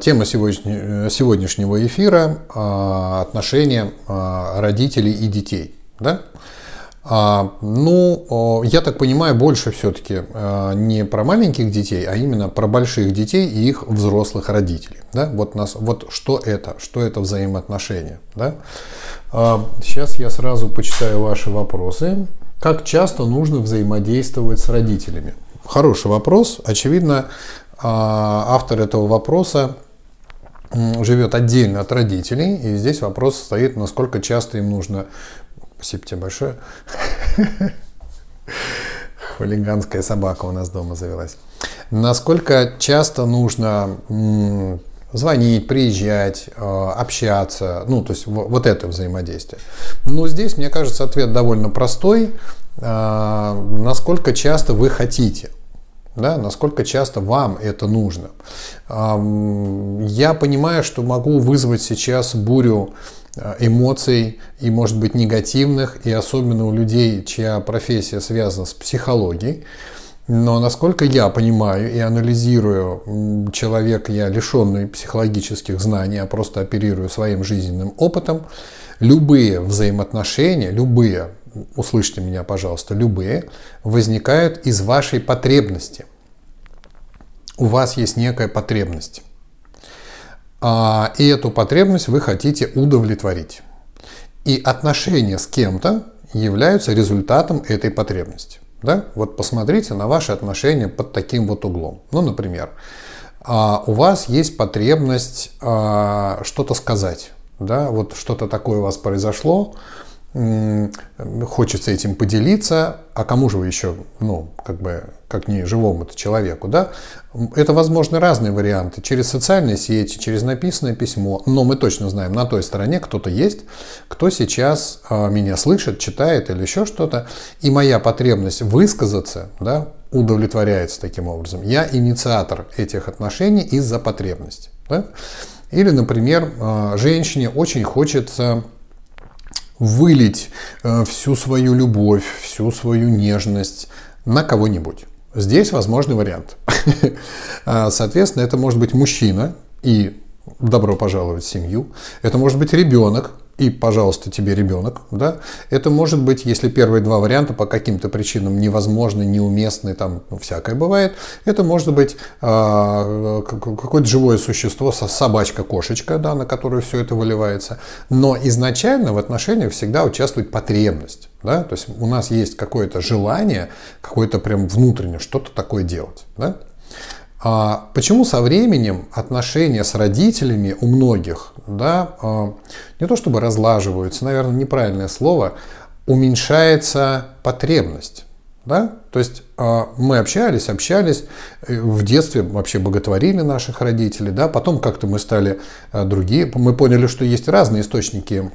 Тема сегодняшнего эфира – отношения родителей и детей. Да? Ну, я так понимаю, больше все-таки не про маленьких детей, а именно про больших детей и их взрослых родителей. Да? Вот, нас, вот что это? Что это взаимоотношения? Да? Сейчас я сразу почитаю ваши вопросы. Как часто нужно взаимодействовать с родителями? Хороший вопрос. Очевидно, а, автор этого вопроса живет отдельно от родителей, и здесь вопрос стоит, насколько часто им нужно... Спасибо тебе большое. Хулиганская собака у нас дома завелась. Насколько часто нужно звонить, приезжать, а, общаться, ну, то есть вот это взаимодействие. Но здесь, мне кажется, ответ довольно простой. А, насколько часто вы хотите – да, насколько часто вам это нужно. Я понимаю, что могу вызвать сейчас бурю э, эмоций и, может быть, негативных, и особенно у людей, чья профессия связана с психологией. Но насколько я понимаю и анализирую человек, я лишенный психологических знаний, а просто оперирую своим жизненным опытом, любые взаимоотношения, любые услышьте меня, пожалуйста, любые, возникают из вашей потребности. У вас есть некая потребность. А, и эту потребность вы хотите удовлетворить. И отношения с кем-то являются результатом этой потребности. Да? Вот посмотрите на ваши отношения под таким вот углом. Ну, например, а, у вас есть потребность а, что-то сказать. Да? Вот что-то такое у вас произошло, хочется этим поделиться, а кому же вы еще, ну, как бы, как не живому-то человеку, да? Это, возможно, разные варианты. Через социальные сети, через написанное письмо. Но мы точно знаем, на той стороне кто-то есть, кто сейчас а, меня слышит, читает или еще что-то. И моя потребность высказаться, да, удовлетворяется таким образом. Я инициатор этих отношений из-за потребности. Да? Или, например, а, женщине очень хочется вылить э, всю свою любовь, всю свою нежность на кого-нибудь. Здесь возможный вариант. А, соответственно, это может быть мужчина и добро пожаловать в семью. Это может быть ребенок, и, пожалуйста, тебе ребенок, да, это может быть, если первые два варианта по каким-то причинам невозможны, неуместны, там ну, всякое бывает, это может быть э, какое-то живое существо, собачка, кошечка, да, на которую все это выливается, но изначально в отношениях всегда участвует потребность, да, то есть у нас есть какое-то желание, какое-то прям внутреннее что-то такое делать, да, а почему со временем отношения с родителями у многих, да, а, не то чтобы разлаживаются, наверное, неправильное слово, уменьшается потребность. Да? То есть а, мы общались, общались, э, в детстве вообще боготворили наших родителей, да? потом как-то мы стали а, другие, мы поняли, что есть разные источники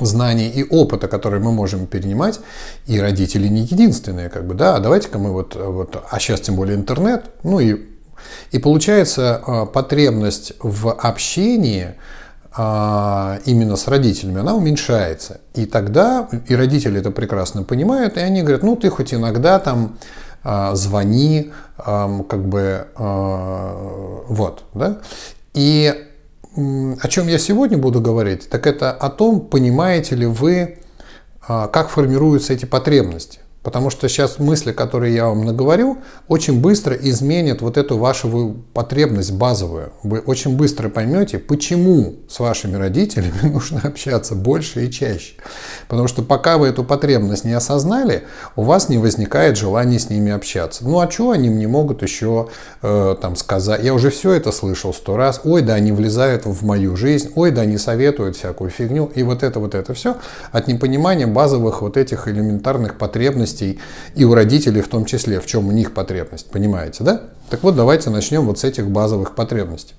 знаний и опыта, которые мы можем перенимать, и родители не единственные, как бы, да, а давайте-ка мы вот, вот, а сейчас тем более интернет, ну и, и получается а, потребность в общении а, именно с родителями, она уменьшается. И тогда, и родители это прекрасно понимают, и они говорят, ну ты хоть иногда там а, звони, как бы, вот, да, и о чем я сегодня буду говорить, так это о том, понимаете ли вы, а, как формируются эти потребности. Потому что сейчас мысли, которые я вам наговорю, очень быстро изменят вот эту вашу потребность базовую. Вы очень быстро поймете, почему с вашими родителями нужно общаться больше и чаще. Потому что пока вы эту потребность не осознали, у вас не возникает желания с ними общаться. Ну а что они мне могут еще э, там сказать? Я уже все это слышал сто раз. Ой, да, они влезают в мою жизнь. Ой, да, они советуют всякую фигню. И вот это вот это все от непонимания базовых вот этих элементарных потребностей потребностей и у родителей в том числе, в чем у них потребность, понимаете, да? Так вот, давайте начнем вот с этих базовых потребностей.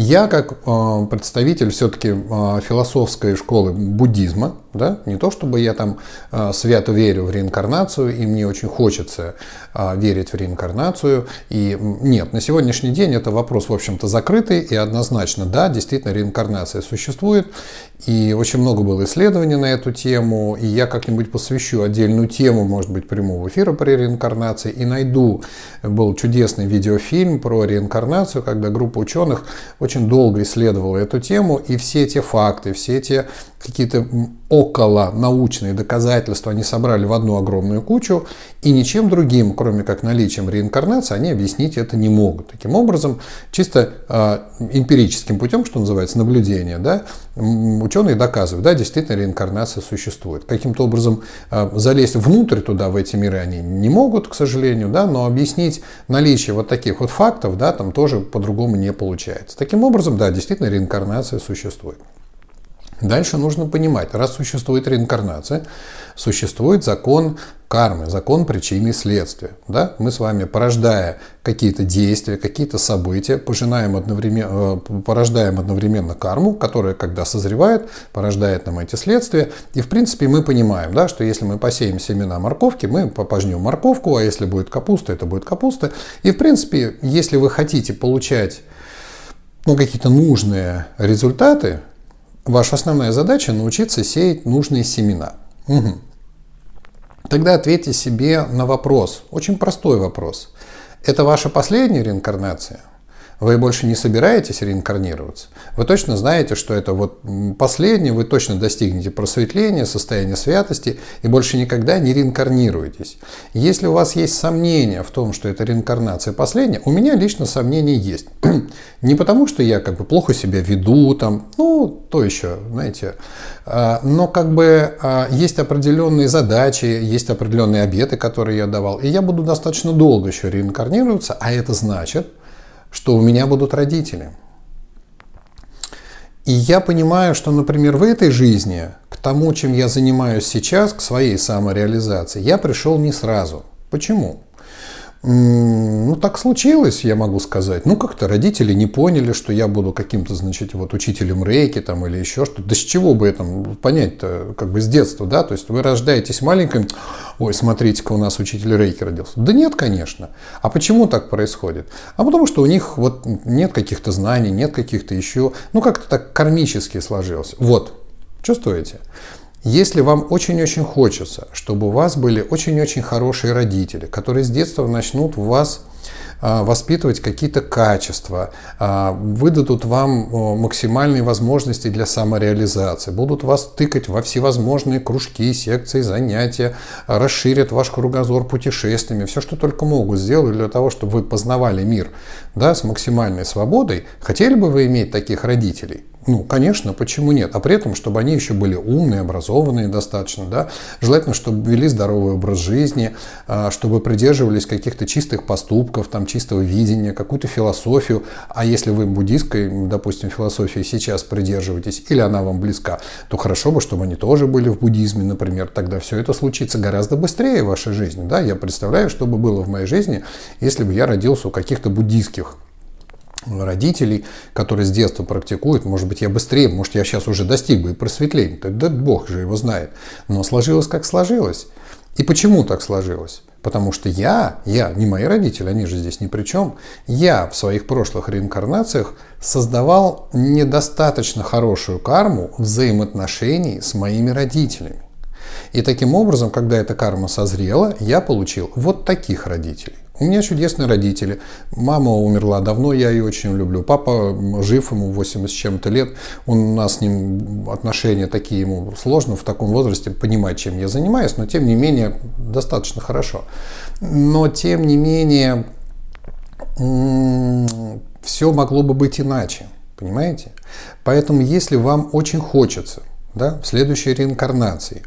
Я как э, представитель все-таки э, философской школы буддизма, да, не то чтобы я там э, свято верю в реинкарнацию, и мне очень хочется э, верить в реинкарнацию. И нет, на сегодняшний день это вопрос, в общем-то, закрытый, и однозначно, да, действительно, реинкарнация существует. И очень много было исследований на эту тему, и я как-нибудь посвящу отдельную тему, может быть, прямого эфира про реинкарнации, и найду, был чудесный видеофильм про реинкарнацию, когда группа ученых очень долго исследовала эту тему, и все эти факты, все эти какие-то около научные доказательства они собрали в одну огромную кучу, и ничем другим, кроме как наличием реинкарнации, они объяснить это не могут. Таким образом, чисто э, эмпирическим путем, что называется, наблюдение, да, ученые доказывают, да, действительно реинкарнация существует. Каким-то образом э, залезть внутрь туда, в эти миры, они не могут, к сожалению, да, но объяснить наличие вот таких вот фактов, да, там тоже по-другому не получается. Таким образом, да, действительно реинкарнация существует. Дальше нужно понимать, раз существует реинкарнация, существует закон кармы, закон причины и следствия. Да? Мы с вами, порождая какие-то действия, какие-то события, пожинаем одновременно, э, порождаем одновременно карму, которая, когда созревает, порождает нам эти следствия. И, в принципе, мы понимаем, да, что если мы посеем семена морковки, мы пожнем морковку, а если будет капуста, это будет капуста. И, в принципе, если вы хотите получать ну, какие-то нужные результаты, Ваша основная задача научиться сеять нужные семена. Угу. Тогда ответьте себе на вопрос, очень простой вопрос. Это ваша последняя реинкарнация? Вы больше не собираетесь реинкарнироваться. Вы точно знаете, что это вот последнее, вы точно достигнете просветления, состояния святости и больше никогда не реинкарнируетесь. Если у вас есть сомнения в том, что это реинкарнация последняя, у меня лично сомнения есть. Не потому, что я как бы плохо себя веду, там, ну, то еще, знаете, а, но как бы а, есть определенные задачи, есть определенные обеты, которые я давал, и я буду достаточно долго еще реинкарнироваться, а это значит, что у меня будут родители. И я понимаю, что, например, в этой жизни к тому, чем я занимаюсь сейчас, к своей самореализации, я пришел не сразу. Почему? Ну, так случилось, я могу сказать. Ну, как-то родители не поняли, что я буду каким-то, значит, вот учителем рейки там или еще что-то. Да с чего бы это понять-то, как бы с детства, да? То есть вы рождаетесь маленьким, ой, смотрите-ка, у нас учитель рейки родился. Да нет, конечно. А почему так происходит? А потому что у них вот нет каких-то знаний, нет каких-то еще, ну, как-то так кармически сложилось. Вот, чувствуете? Если вам очень-очень хочется, чтобы у вас были очень-очень хорошие родители, которые с детства начнут в вас а, воспитывать какие-то качества, а, выдадут вам максимальные возможности для самореализации, будут вас тыкать во всевозможные кружки, секции, занятия, расширят ваш кругозор путешествиями, все, что только могут сделать для того, чтобы вы познавали мир да, с максимальной свободой. Хотели бы вы иметь таких родителей? Ну, конечно, почему нет? А при этом, чтобы они еще были умные, образованные достаточно, да? Желательно, чтобы вели здоровый образ жизни, а, чтобы придерживались каких-то чистых поступков, там, чистого видения, какую-то философию. А если вы буддийской, допустим, философии сейчас придерживаетесь, или она вам близка, то хорошо бы, чтобы они тоже были в буддизме, например. Тогда все это случится гораздо быстрее в вашей жизни, да? Я представляю, что бы было в моей жизни, если бы я родился у каких-то буддийских родителей, которые с детства практикуют, может быть, я быстрее, может, я сейчас уже достиг бы и просветления, тогда Бог же его знает. Но сложилось, как сложилось. И почему так сложилось? Потому что я, я, не мои родители, они же здесь ни при чем, я в своих прошлых реинкарнациях создавал недостаточно хорошую карму взаимоотношений с моими родителями. И таким образом, когда эта карма созрела, я получил вот таких родителей. У меня чудесные родители. Мама умерла давно, я ее очень люблю. Папа жив, ему 80 с чем-то лет. Он, у нас с ним отношения такие, ему сложно в таком возрасте понимать, чем я занимаюсь, но тем не менее достаточно хорошо. Но тем не менее все могло бы быть иначе. Понимаете? Поэтому если вам очень хочется да, в следующей реинкарнации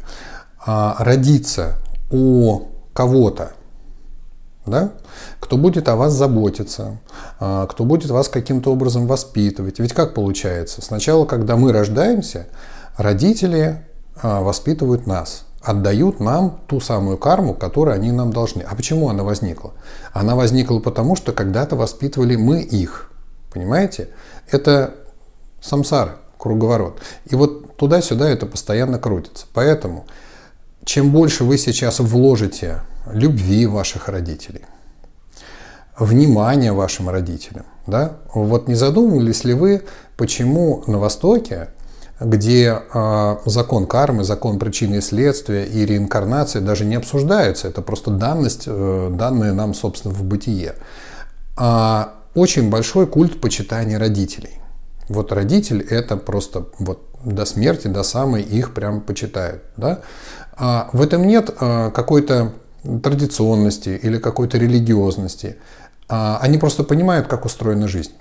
а, родиться у кого-то, да? Кто будет о вас заботиться, а, кто будет вас каким-то образом воспитывать. Ведь как получается? Сначала, когда мы рождаемся, родители а, воспитывают нас, отдают нам ту самую карму, которую они нам должны. А почему она возникла? Она возникла потому, что когда-то воспитывали мы их. Понимаете? Это самсара, круговорот. И вот туда-сюда это постоянно крутится. Поэтому чем больше вы сейчас вложите любви ваших родителей, внимания вашим родителям, да, вот не задумывались ли вы, почему на Востоке где э, закон кармы, закон причины и следствия и реинкарнации даже не обсуждаются. Это просто данность, э, данные нам, собственно, в бытие. А очень большой культ почитания родителей. Вот родитель это просто вот до смерти, до самой их прям почитают. Да? А в этом нет а, какой-то традиционности или какой-то религиозности. А, они просто понимают, как устроена жизнь.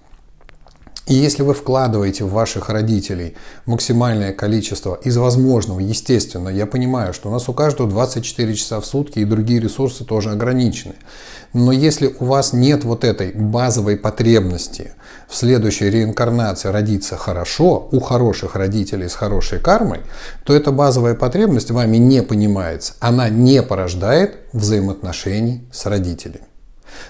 И если вы вкладываете в ваших родителей максимальное количество из возможного, естественно, я понимаю, что у нас у каждого 24 часа в сутки и другие ресурсы тоже ограничены. Но если у вас нет вот этой базовой потребности в следующей реинкарнации родиться хорошо, у хороших родителей с хорошей кармой, то эта базовая потребность вами не понимается. Она не порождает взаимоотношений с родителями.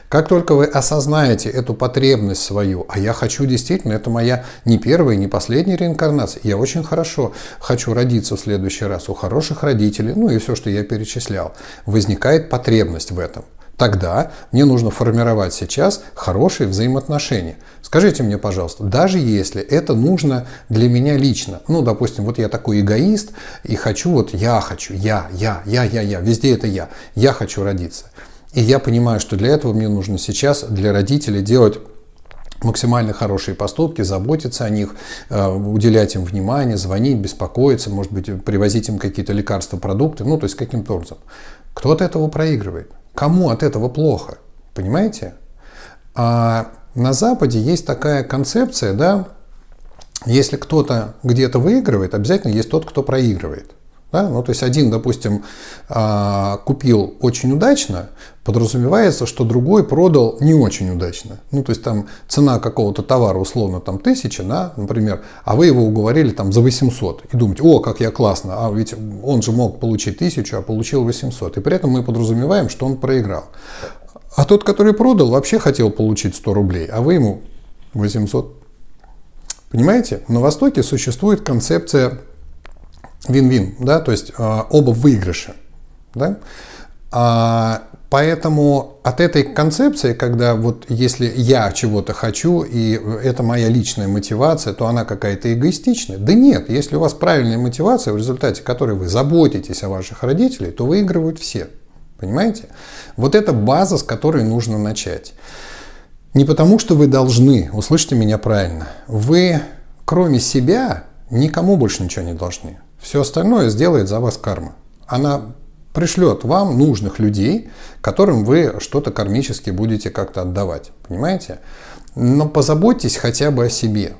Как только вы осознаете эту потребность свою, а я хочу действительно, это моя не первая, не последняя реинкарнация, я очень хорошо хочу родиться в следующий раз у хороших родителей, ну и все, что я перечислял, возникает потребность в этом. Тогда мне нужно формировать сейчас хорошие взаимоотношения. Скажите мне, пожалуйста, даже если это нужно для меня лично, ну, допустим, вот я такой эгоист и хочу, вот я хочу, я, я, я, я, я, везде это я, я хочу родиться. И я понимаю, что для этого мне нужно сейчас для родителей делать максимально хорошие поступки, заботиться о них, э, уделять им внимание, звонить, беспокоиться, может быть, привозить им какие-то лекарства, продукты, ну, то есть каким-то образом. Кто от этого проигрывает? Кому от этого плохо? Понимаете? А на Западе есть такая концепция, да, если кто-то где-то выигрывает, обязательно есть тот, кто проигрывает. Да? Ну, то есть один, допустим, а, купил очень удачно, подразумевается, что другой продал не очень удачно. Ну, то есть там цена какого-то товара условно там тысяча, да, например, а вы его уговорили там за 800. И думаете, о, как я классно, а ведь он же мог получить тысячу, а получил 800. И при этом мы подразумеваем, что он проиграл. А тот, который продал, вообще хотел получить 100 рублей, а вы ему 800. Понимаете? На Востоке существует концепция вин-вин, да, то есть э, оба выигрыша, да. А, поэтому от этой концепции, когда вот если я чего-то хочу и это моя личная мотивация, то она какая-то эгоистичная. Да нет, если у вас правильная мотивация, в результате которой вы заботитесь о ваших родителях, то выигрывают все. Понимаете? Вот это база, с которой нужно начать. Не потому, что вы должны, услышьте меня правильно, вы кроме себя никому больше ничего не должны. Все остальное сделает за вас карма. Она пришлет вам нужных людей, которым вы что-то кармически будете как-то отдавать. Понимаете? Но позаботьтесь хотя бы о себе.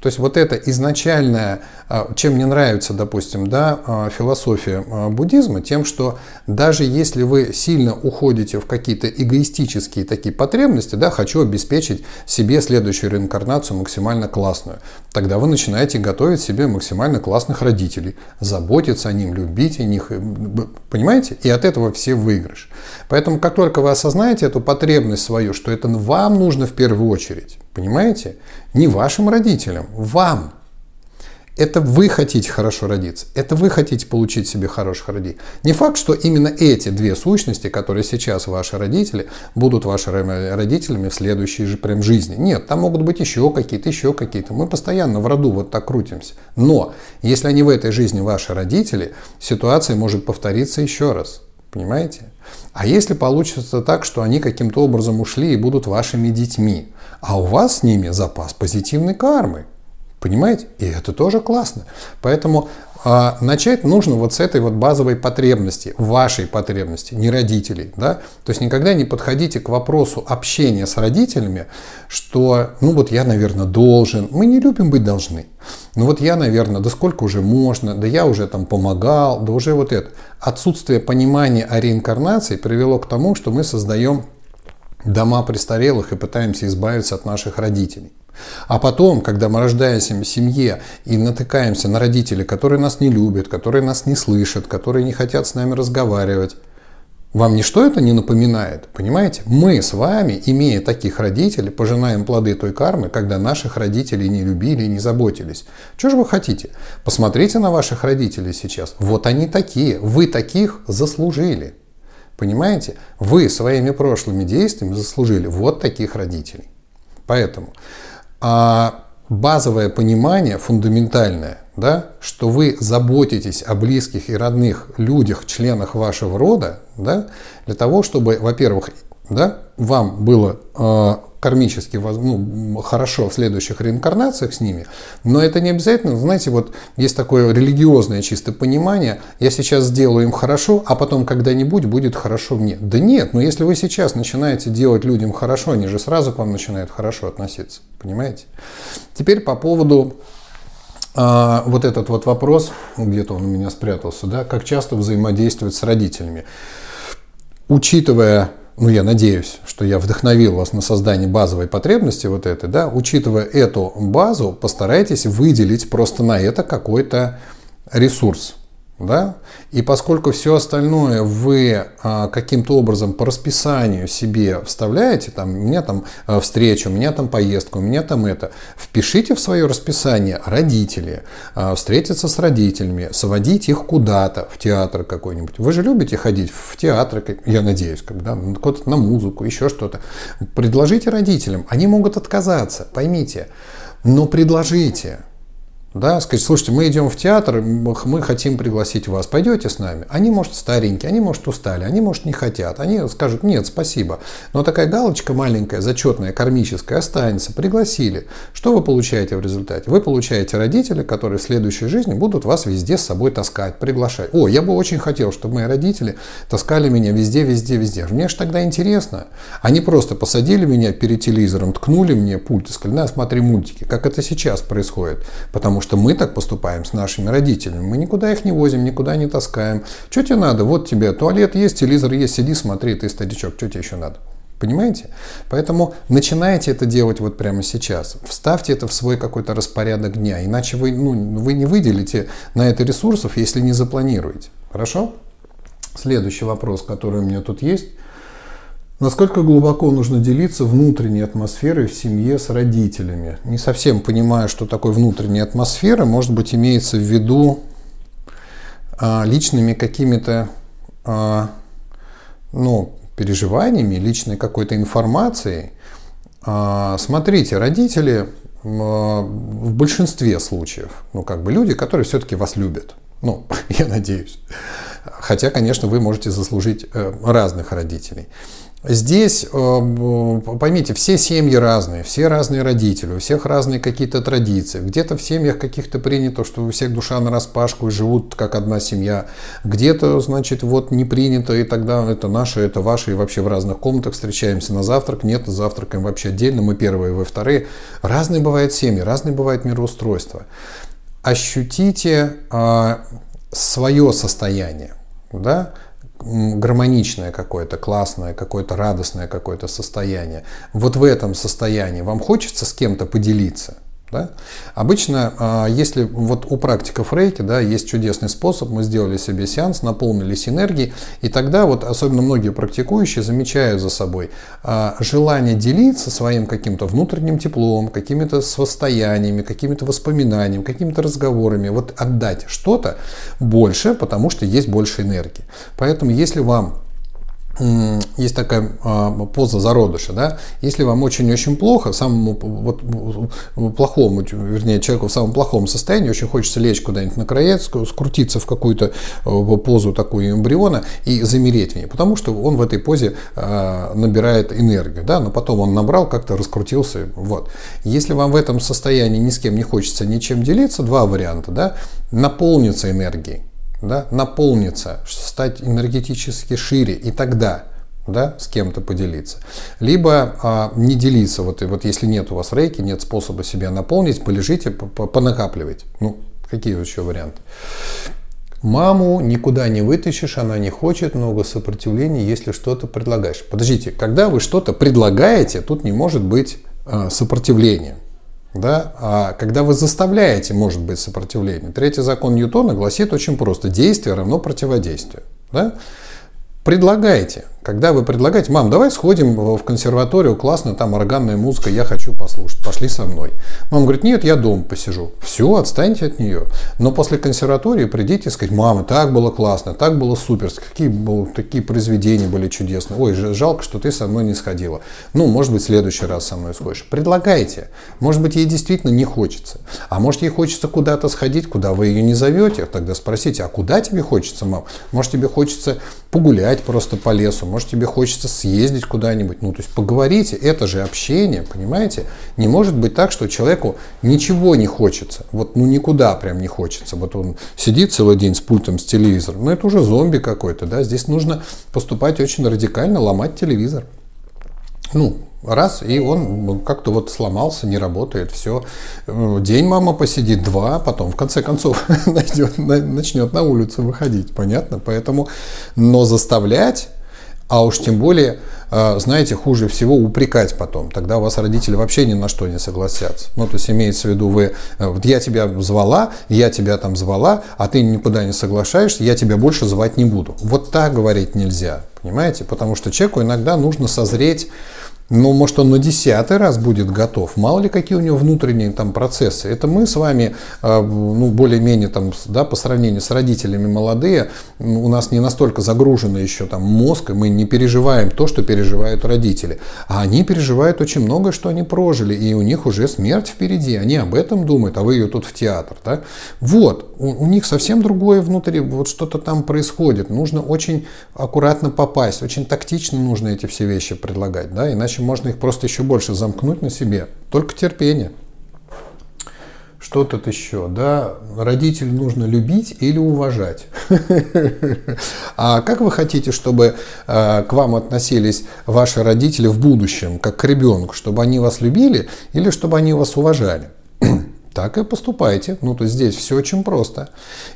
То есть вот это изначальное, а, чем мне нравится, допустим, да, а, философия а, буддизма, тем, что даже если вы сильно уходите в какие-то эгоистические такие потребности, да, хочу обеспечить себе следующую реинкарнацию максимально классную, тогда вы начинаете готовить себе максимально классных родителей, заботиться о них, любить о них, понимаете? И от этого все выигрыш. Поэтому как только вы осознаете эту потребность свою, что это вам нужно в первую очередь, Понимаете? Не вашим родителям, вам. Это вы хотите хорошо родиться. Это вы хотите получить себе хороших родителей. Не факт, что именно эти две сущности, которые сейчас ваши родители, будут вашими родителями в следующей же прям жизни. Нет, там могут быть еще какие-то, еще какие-то. Мы постоянно в роду вот так крутимся. Но если они в этой жизни ваши родители, ситуация может повториться еще раз. Понимаете? А если получится так, что они каким-то образом ушли и будут вашими детьми, а у вас с ними запас позитивной кармы, понимаете? И это тоже классно. Поэтому а, начать нужно вот с этой вот базовой потребности, вашей потребности, не родителей. Да? То есть никогда не подходите к вопросу общения с родителями, что, ну вот я, наверное, должен. Мы не любим быть должны. Ну вот я, наверное, да сколько уже можно, да я уже там помогал, да уже вот это. Отсутствие понимания о реинкарнации привело к тому, что мы создаем дома престарелых и пытаемся избавиться от наших родителей. А потом, когда мы рождаемся в семье и натыкаемся на родителей, которые нас не любят, которые нас не слышат, которые не хотят с нами разговаривать, Вам ничто это не напоминает, понимаете? Мы с вами, имея таких родителей, пожинаем плоды той кармы, когда наших родителей не любили и не заботились. Что же вы хотите? Посмотрите на ваших родителей сейчас. Вот они такие. Вы таких заслужили. Понимаете? Вы своими прошлыми действиями заслужили вот таких родителей. Поэтому а базовое понимание, фундаментальное, да, что вы заботитесь о близких и родных людях, членах вашего рода, да, для того, чтобы, во-первых, да, вам было э, кармически ну, хорошо в следующих реинкарнациях с ними, но это не обязательно, знаете, вот есть такое религиозное чисто понимание, я сейчас сделаю им хорошо, а потом когда-нибудь будет хорошо мне. Да нет, но если вы сейчас начинаете делать людям хорошо, они же сразу к вам начинают хорошо относиться, понимаете? Теперь по поводу а, вот этот вот вопрос, где-то он у меня спрятался, да, как часто взаимодействовать с родителями. Учитывая, ну я надеюсь, что я вдохновил вас на создание базовой потребности вот этой, да, учитывая эту базу, постарайтесь выделить просто на это какой-то ресурс. Да? И поскольку все остальное вы а, каким-то образом по расписанию себе вставляете, там, у меня там а, встреча, у меня там поездка, у меня там это, впишите в свое расписание родители, а, встретиться с родителями, сводить их куда-то, в театр какой-нибудь. Вы же любите ходить в театр, я надеюсь, как, да, куда-то на музыку, еще что-то. Предложите родителям, они могут отказаться, поймите, но предложите да, сказать, слушайте, мы идем в театр, мы хотим пригласить вас, пойдете с нами? Они, может, старенькие, они, может, устали, они, может, не хотят, они скажут, нет, спасибо. Но такая галочка маленькая, зачетная, кармическая останется, пригласили. Что вы получаете в результате? Вы получаете родителей, которые в следующей жизни будут вас везде с собой таскать, приглашать. О, я бы очень хотел, чтобы мои родители таскали меня везде, везде, везде. Мне же тогда интересно. Они просто посадили меня перед телевизором, ткнули мне пульт и сказали, на, смотри мультики, как это сейчас происходит. Потому что что мы так поступаем с нашими родителями. Мы никуда их не возим, никуда не таскаем. Что тебе надо? Вот тебе туалет есть, телевизор есть, сиди, смотри, ты старичок, что тебе еще надо? Понимаете? Поэтому начинайте это делать вот прямо сейчас. Вставьте это в свой какой-то распорядок дня. Иначе вы, ну, вы не выделите на это ресурсов, если не запланируете. Хорошо? Следующий вопрос, который у меня тут есть. Насколько глубоко нужно делиться внутренней атмосферой в семье с родителями? Не совсем понимаю, что такое внутренняя атмосфера. Может быть, имеется в виду а, личными какими-то а, ну, переживаниями, личной какой-то информацией. А, смотрите, родители в большинстве случаев, ну, как бы люди, которые все-таки вас любят. Ну, я надеюсь. Хотя, конечно, вы можете заслужить э, разных родителей. Здесь, э, поймите, все семьи разные, все разные родители, у всех разные какие-то традиции. Где-то в семьях каких-то принято, что у всех душа на распашку и живут как одна семья. Где-то, значит, вот не принято, и тогда это наше, это ваше, и вообще в разных комнатах встречаемся на завтрак. Нет, завтракаем вообще отдельно, мы первые, вы вторые. Разные бывают семьи, разные бывает мироустройство. Ощутите а, свое состояние. Да? Гармоничное какое-то, классное, какое-то радостное какое-то состояние. Вот в этом состоянии вам хочется с кем-то поделиться – да? Обычно, а, если вот у практиков рейки да, есть чудесный способ, мы сделали себе сеанс, наполнились энергией, и тогда вот особенно многие практикующие замечают за собой а, желание делиться своим каким-то внутренним теплом, какими-то состояниями, какими-то воспоминаниями, какими-то разговорами, вот отдать что-то больше, потому что есть больше энергии. Поэтому если вам есть такая а, поза зародыша, да, если вам очень-очень плохо, самому вот, плохому, вернее, человеку в самом плохом состоянии, очень хочется лечь куда-нибудь на краец, скрутиться в какую-то а, позу такую эмбриона и замереть в ней, потому что он в этой позе а, набирает энергию, да, но потом он набрал, как-то раскрутился, вот. Если вам в этом состоянии ни с кем не хочется ничем делиться, два варианта, да, наполниться энергией, да, наполниться, стать энергетически шире, и тогда да, с кем-то поделиться. Либо а, не делиться, вот, и вот если нет у вас рейки, нет способа себя наполнить, полежите, понакапливайте. Ну, какие еще варианты? Маму никуда не вытащишь, она не хочет, много сопротивления, если что-то предлагаешь. Подождите, когда вы что-то предлагаете, тут не может быть а, сопротивления. Да? А когда вы заставляете, может быть сопротивление. Третий закон Ньютона гласит очень просто. Действие равно противодействию. Да? Предлагайте. Когда вы предлагаете, мам, давай сходим в консерваторию, классно, там органная музыка, я хочу послушать, пошли со мной. Мама говорит, нет, я дома посижу. Все, отстаньте от нее. Но после консерватории придите и сказать, мама, так было классно, так было супер, какие, такие произведения были чудесные. Ой, жалко, что ты со мной не сходила. Ну, может быть, в следующий раз со мной сходишь. Предлагайте. Может быть, ей действительно не хочется. А может, ей хочется куда-то сходить, куда вы ее не зовете. Тогда спросите, а куда тебе хочется, мам? Может, тебе хочется погулять просто по лесу, может, тебе хочется съездить куда-нибудь. Ну, то есть поговорите, это же общение, понимаете? Не может быть так, что человеку ничего не хочется. Вот, ну, никуда прям не хочется. Вот он сидит целый день с пультом, с телевизором. Ну, это уже зомби какой-то, да? Здесь нужно поступать очень радикально, ломать телевизор. Ну, раз, и он как-то вот сломался, не работает, все. День мама посидит, два, потом в конце концов начнет на улицу выходить, понятно? Поэтому, но заставлять а уж тем более, а, знаете, хуже всего упрекать потом. Тогда у вас родители вообще ни на что не согласятся. Ну, то есть имеется в виду, вы, э, вот я тебя звала, я тебя там звала, а ты никуда не соглашаешься, я тебя больше звать не буду. Вот так говорить нельзя, понимаете? Потому что человеку иногда нужно созреть ну, может, он на десятый раз будет готов. Мало ли, какие у него внутренние там процессы. Это мы с вами, а, ну, более-менее там, да, по сравнению с родителями молодые, у нас не настолько загружено еще там мозг, и мы не переживаем то, что переживают родители. А они переживают очень много, что они прожили, и у них уже смерть впереди. Они об этом думают, а вы ее тут в театр, да? Вот, у, у них совсем другое внутри, вот что-то там происходит. Нужно очень аккуратно попасть, очень тактично нужно эти все вещи предлагать, да, иначе иначе можно их просто еще больше замкнуть на себе. Только терпение. Что тут еще? Да, родителей нужно любить или уважать. А как вы хотите, чтобы э, к вам относились ваши родители в будущем, как к ребенку, чтобы они вас любили или чтобы они вас уважали? так и поступайте. Ну, то здесь все очень просто.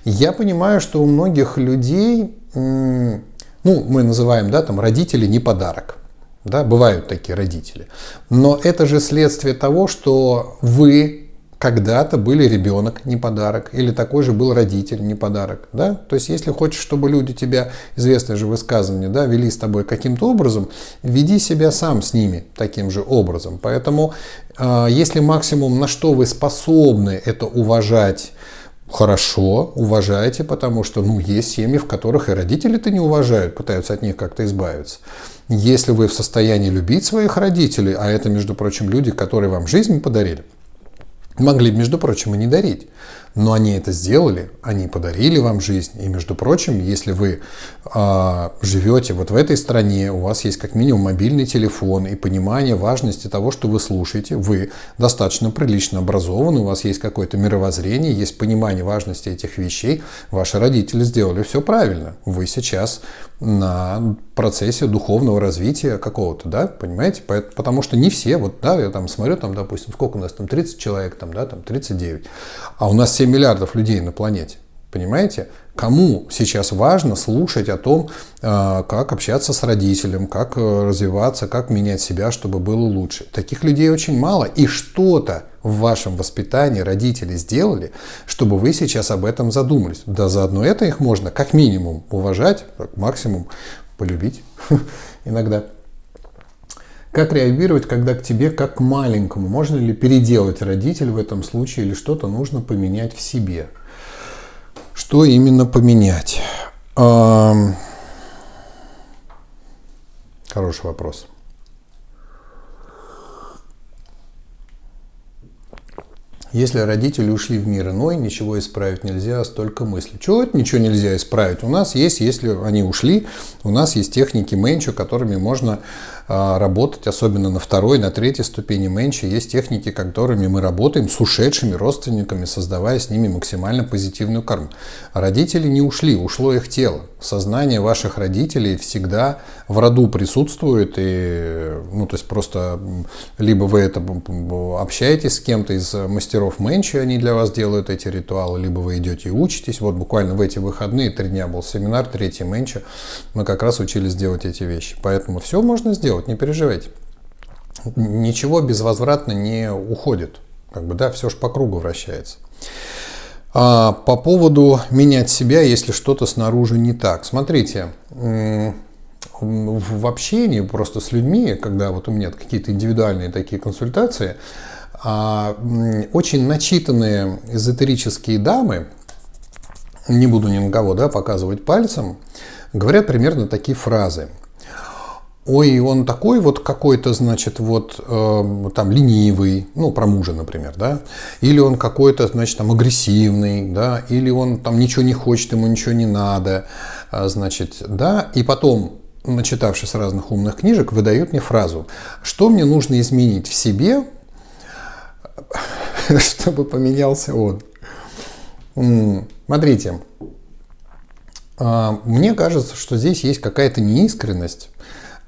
Я понимаю, что у многих людей, ну, мы называем, да, там, родители не подарок. Да, бывают такие родители. Но это же следствие того, что вы когда-то были ребенок, не подарок, или такой же был родитель, не подарок. Да? То есть, если хочешь, чтобы люди тебя, известное же высказывание, да, вели с тобой каким-то образом, веди себя сам с ними таким же образом. Поэтому, э, если максимум, на что вы способны, это уважать, хорошо, уважайте, потому что ну, есть семьи, в которых и родители-то не уважают, пытаются от них как-то избавиться. Если вы в состоянии любить своих родителей, а это, между прочим, люди, которые вам жизнь подарили, могли, между прочим, и не дарить. Но они это сделали, они подарили вам жизнь. И, между прочим, если вы э, живете вот в этой стране, у вас есть как минимум мобильный телефон и понимание важности того, что вы слушаете, вы достаточно прилично образованы, у вас есть какое-то мировоззрение, есть понимание важности этих вещей, ваши родители сделали все правильно. Вы сейчас на процессе духовного развития какого-то, да, понимаете? Потому что не все, вот, да, я там смотрю, там, допустим, сколько у нас там, 30 человек, там, да, там 39, а у нас 7 миллиардов людей на планете. Понимаете? Кому сейчас важно слушать о том, э, как общаться с родителем, как э, развиваться, как менять себя, чтобы было лучше? Таких людей очень мало. И что-то в вашем воспитании родители сделали, чтобы вы сейчас об этом задумались. Да заодно это их можно как минимум уважать, как максимум полюбить иногда. Как реагировать, когда к тебе как к маленькому? Можно ли переделать родитель в этом случае или что-то нужно поменять в себе? Что именно поменять? Хороший вопрос. Если родители ушли в мир иной, ничего исправить нельзя, столько мыслей. Чего это ничего нельзя исправить? У нас есть, если они ушли, у нас есть техники менчу, которыми можно а, работать, особенно на второй, на третьей ступени менчи, есть техники, которыми мы работаем с ушедшими родственниками, создавая с ними максимально позитивную карму. Родители не ушли, ушло их тело. Сознание ваших родителей всегда в роду присутствует, и, ну, то есть просто либо вы это общаетесь с кем-то из мастеров менчи, они для вас делают эти ритуалы, либо вы идете и учитесь. Вот буквально в эти выходные, три дня был семинар, третий менчи, мы как раз учились делать эти вещи. Поэтому все можно сделать делать, не переживайте. Ничего безвозвратно не уходит. Как бы, да, все же по кругу вращается. А по поводу менять себя, если что-то снаружи не так. Смотрите, в общении просто с людьми, когда вот у меня какие-то индивидуальные такие консультации, а, очень начитанные эзотерические дамы, не буду ни на кого да, показывать пальцем, говорят примерно такие фразы. Ой, он такой вот какой-то, значит, вот э, там ленивый, ну, про мужа, например, да, или он какой-то, значит, там агрессивный, да, или он там ничего не хочет, ему ничего не надо, э, значит, да, и потом начитавшись разных умных книжек, выдает мне фразу, что мне нужно изменить в себе, чтобы поменялся он. Смотрите, а, мне кажется, что здесь есть какая-то неискренность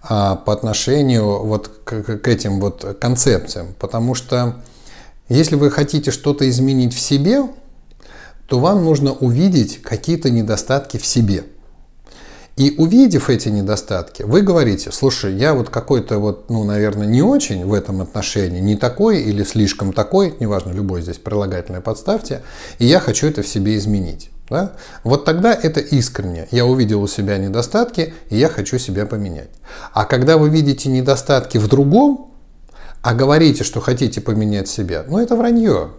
по отношению вот к, к этим вот концепциям, потому что если вы хотите что-то изменить в себе, то вам нужно увидеть какие-то недостатки в себе – и увидев эти недостатки, вы говорите, слушай, я вот какой-то вот, ну, наверное, не очень в этом отношении, не такой или слишком такой, неважно, любой здесь прилагательное подставьте, и я хочу это в себе изменить. Да? Вот тогда это искренне. Я увидел у себя недостатки, и я хочу себя поменять. А когда вы видите недостатки в другом, а говорите, что хотите поменять себя, ну это вранье.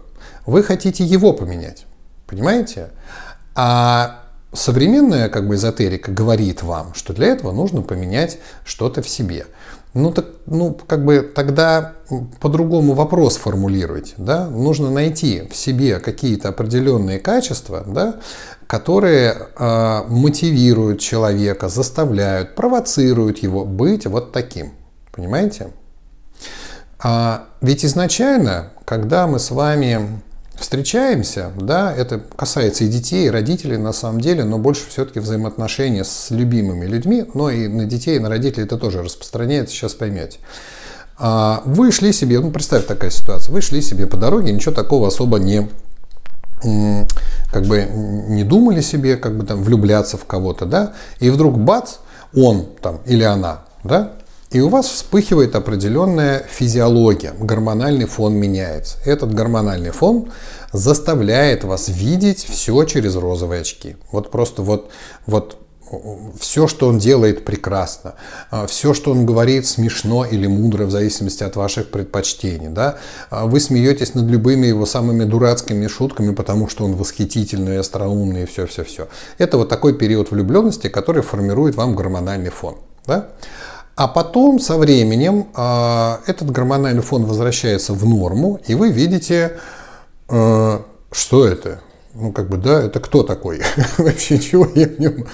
Вы хотите его поменять. Понимаете? А современная как бы эзотерика говорит вам, что для этого нужно поменять что-то в себе. Ну, так, ну, как бы тогда по-другому вопрос формулировать. Да? Нужно найти в себе какие-то определенные качества, да, которые э, мотивируют человека, заставляют, провоцируют его быть вот таким. Понимаете? А ведь изначально, когда мы с вами встречаемся, да, это касается и детей, и родителей на самом деле, но больше все-таки взаимоотношения с любимыми людьми, но и на детей, и на родителей это тоже распространяется, сейчас поймете. А, вы шли себе, ну представь такая ситуация, вы шли себе по дороге, ничего такого особо не как бы не думали себе, как бы там влюбляться в кого-то, да, и вдруг бац, он там или она, да, и у вас вспыхивает определенная физиология, гормональный фон меняется. Этот гормональный фон заставляет вас видеть все через розовые очки. Вот просто вот, вот все, что он делает, прекрасно. А, все, что он говорит, смешно или мудро, в зависимости от ваших предпочтений. Да? А, вы смеетесь над любыми его самыми дурацкими шутками, потому что он восхитительный, остроумный и все-все-все. Это вот такой период влюбленности, который формирует вам гормональный фон. Да? А потом со временем э, этот гормональный фон возвращается в норму, и вы видите, э, что это. Ну, как бы, да, это кто такой? Вообще, чего я в нем?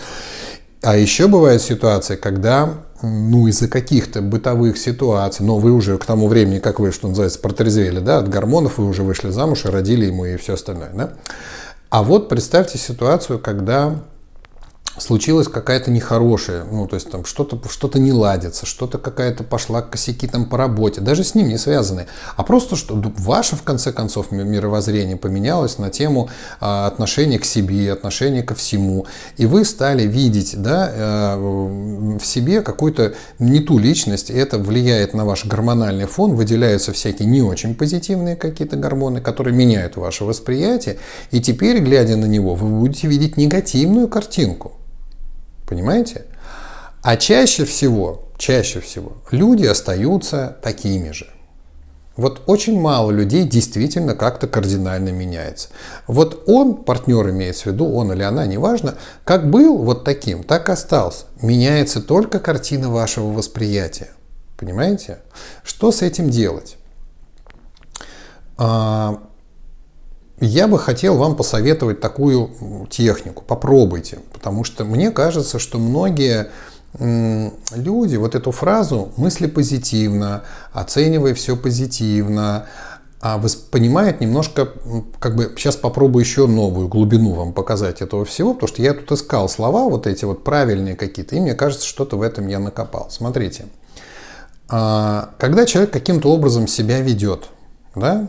А еще бывает ситуация, когда, ну, из-за каких-то бытовых ситуаций, но вы уже к тому времени, как вы, что называется, протрезвели, да, от гормонов вы уже вышли замуж и родили ему и все остальное, да. А вот представьте ситуацию, когда случилась какая-то нехорошая, ну, то есть там что-то что не ладится, что-то какая-то пошла косяки там по работе, даже с ним не связанные, а просто что ваше, в конце концов, мировоззрение поменялось на тему а, отношения к себе, отношения ко всему, и вы стали видеть, да, э, в себе какую-то не ту личность, и это влияет на ваш гормональный фон, выделяются всякие не очень позитивные какие-то гормоны, которые меняют ваше восприятие, и теперь, глядя на него, вы будете видеть негативную картинку. Понимаете? А чаще всего, чаще всего люди остаются такими же. Вот очень мало людей действительно как-то кардинально меняется. Вот он, партнер имеется в виду, он или она, неважно, как был вот таким, так и остался. Меняется только картина вашего восприятия. Понимаете? Что с этим делать? А, я бы хотел вам посоветовать такую технику. Попробуйте. Потому что мне кажется, что многие люди вот эту фразу «мысли позитивно», «оценивай все позитивно», а понимают немножко, как бы сейчас попробую еще новую глубину вам показать этого всего, потому что я тут искал слова вот эти вот правильные какие-то, и мне кажется, что-то в этом я накопал. Смотрите, а, когда человек каким-то образом себя ведет, да,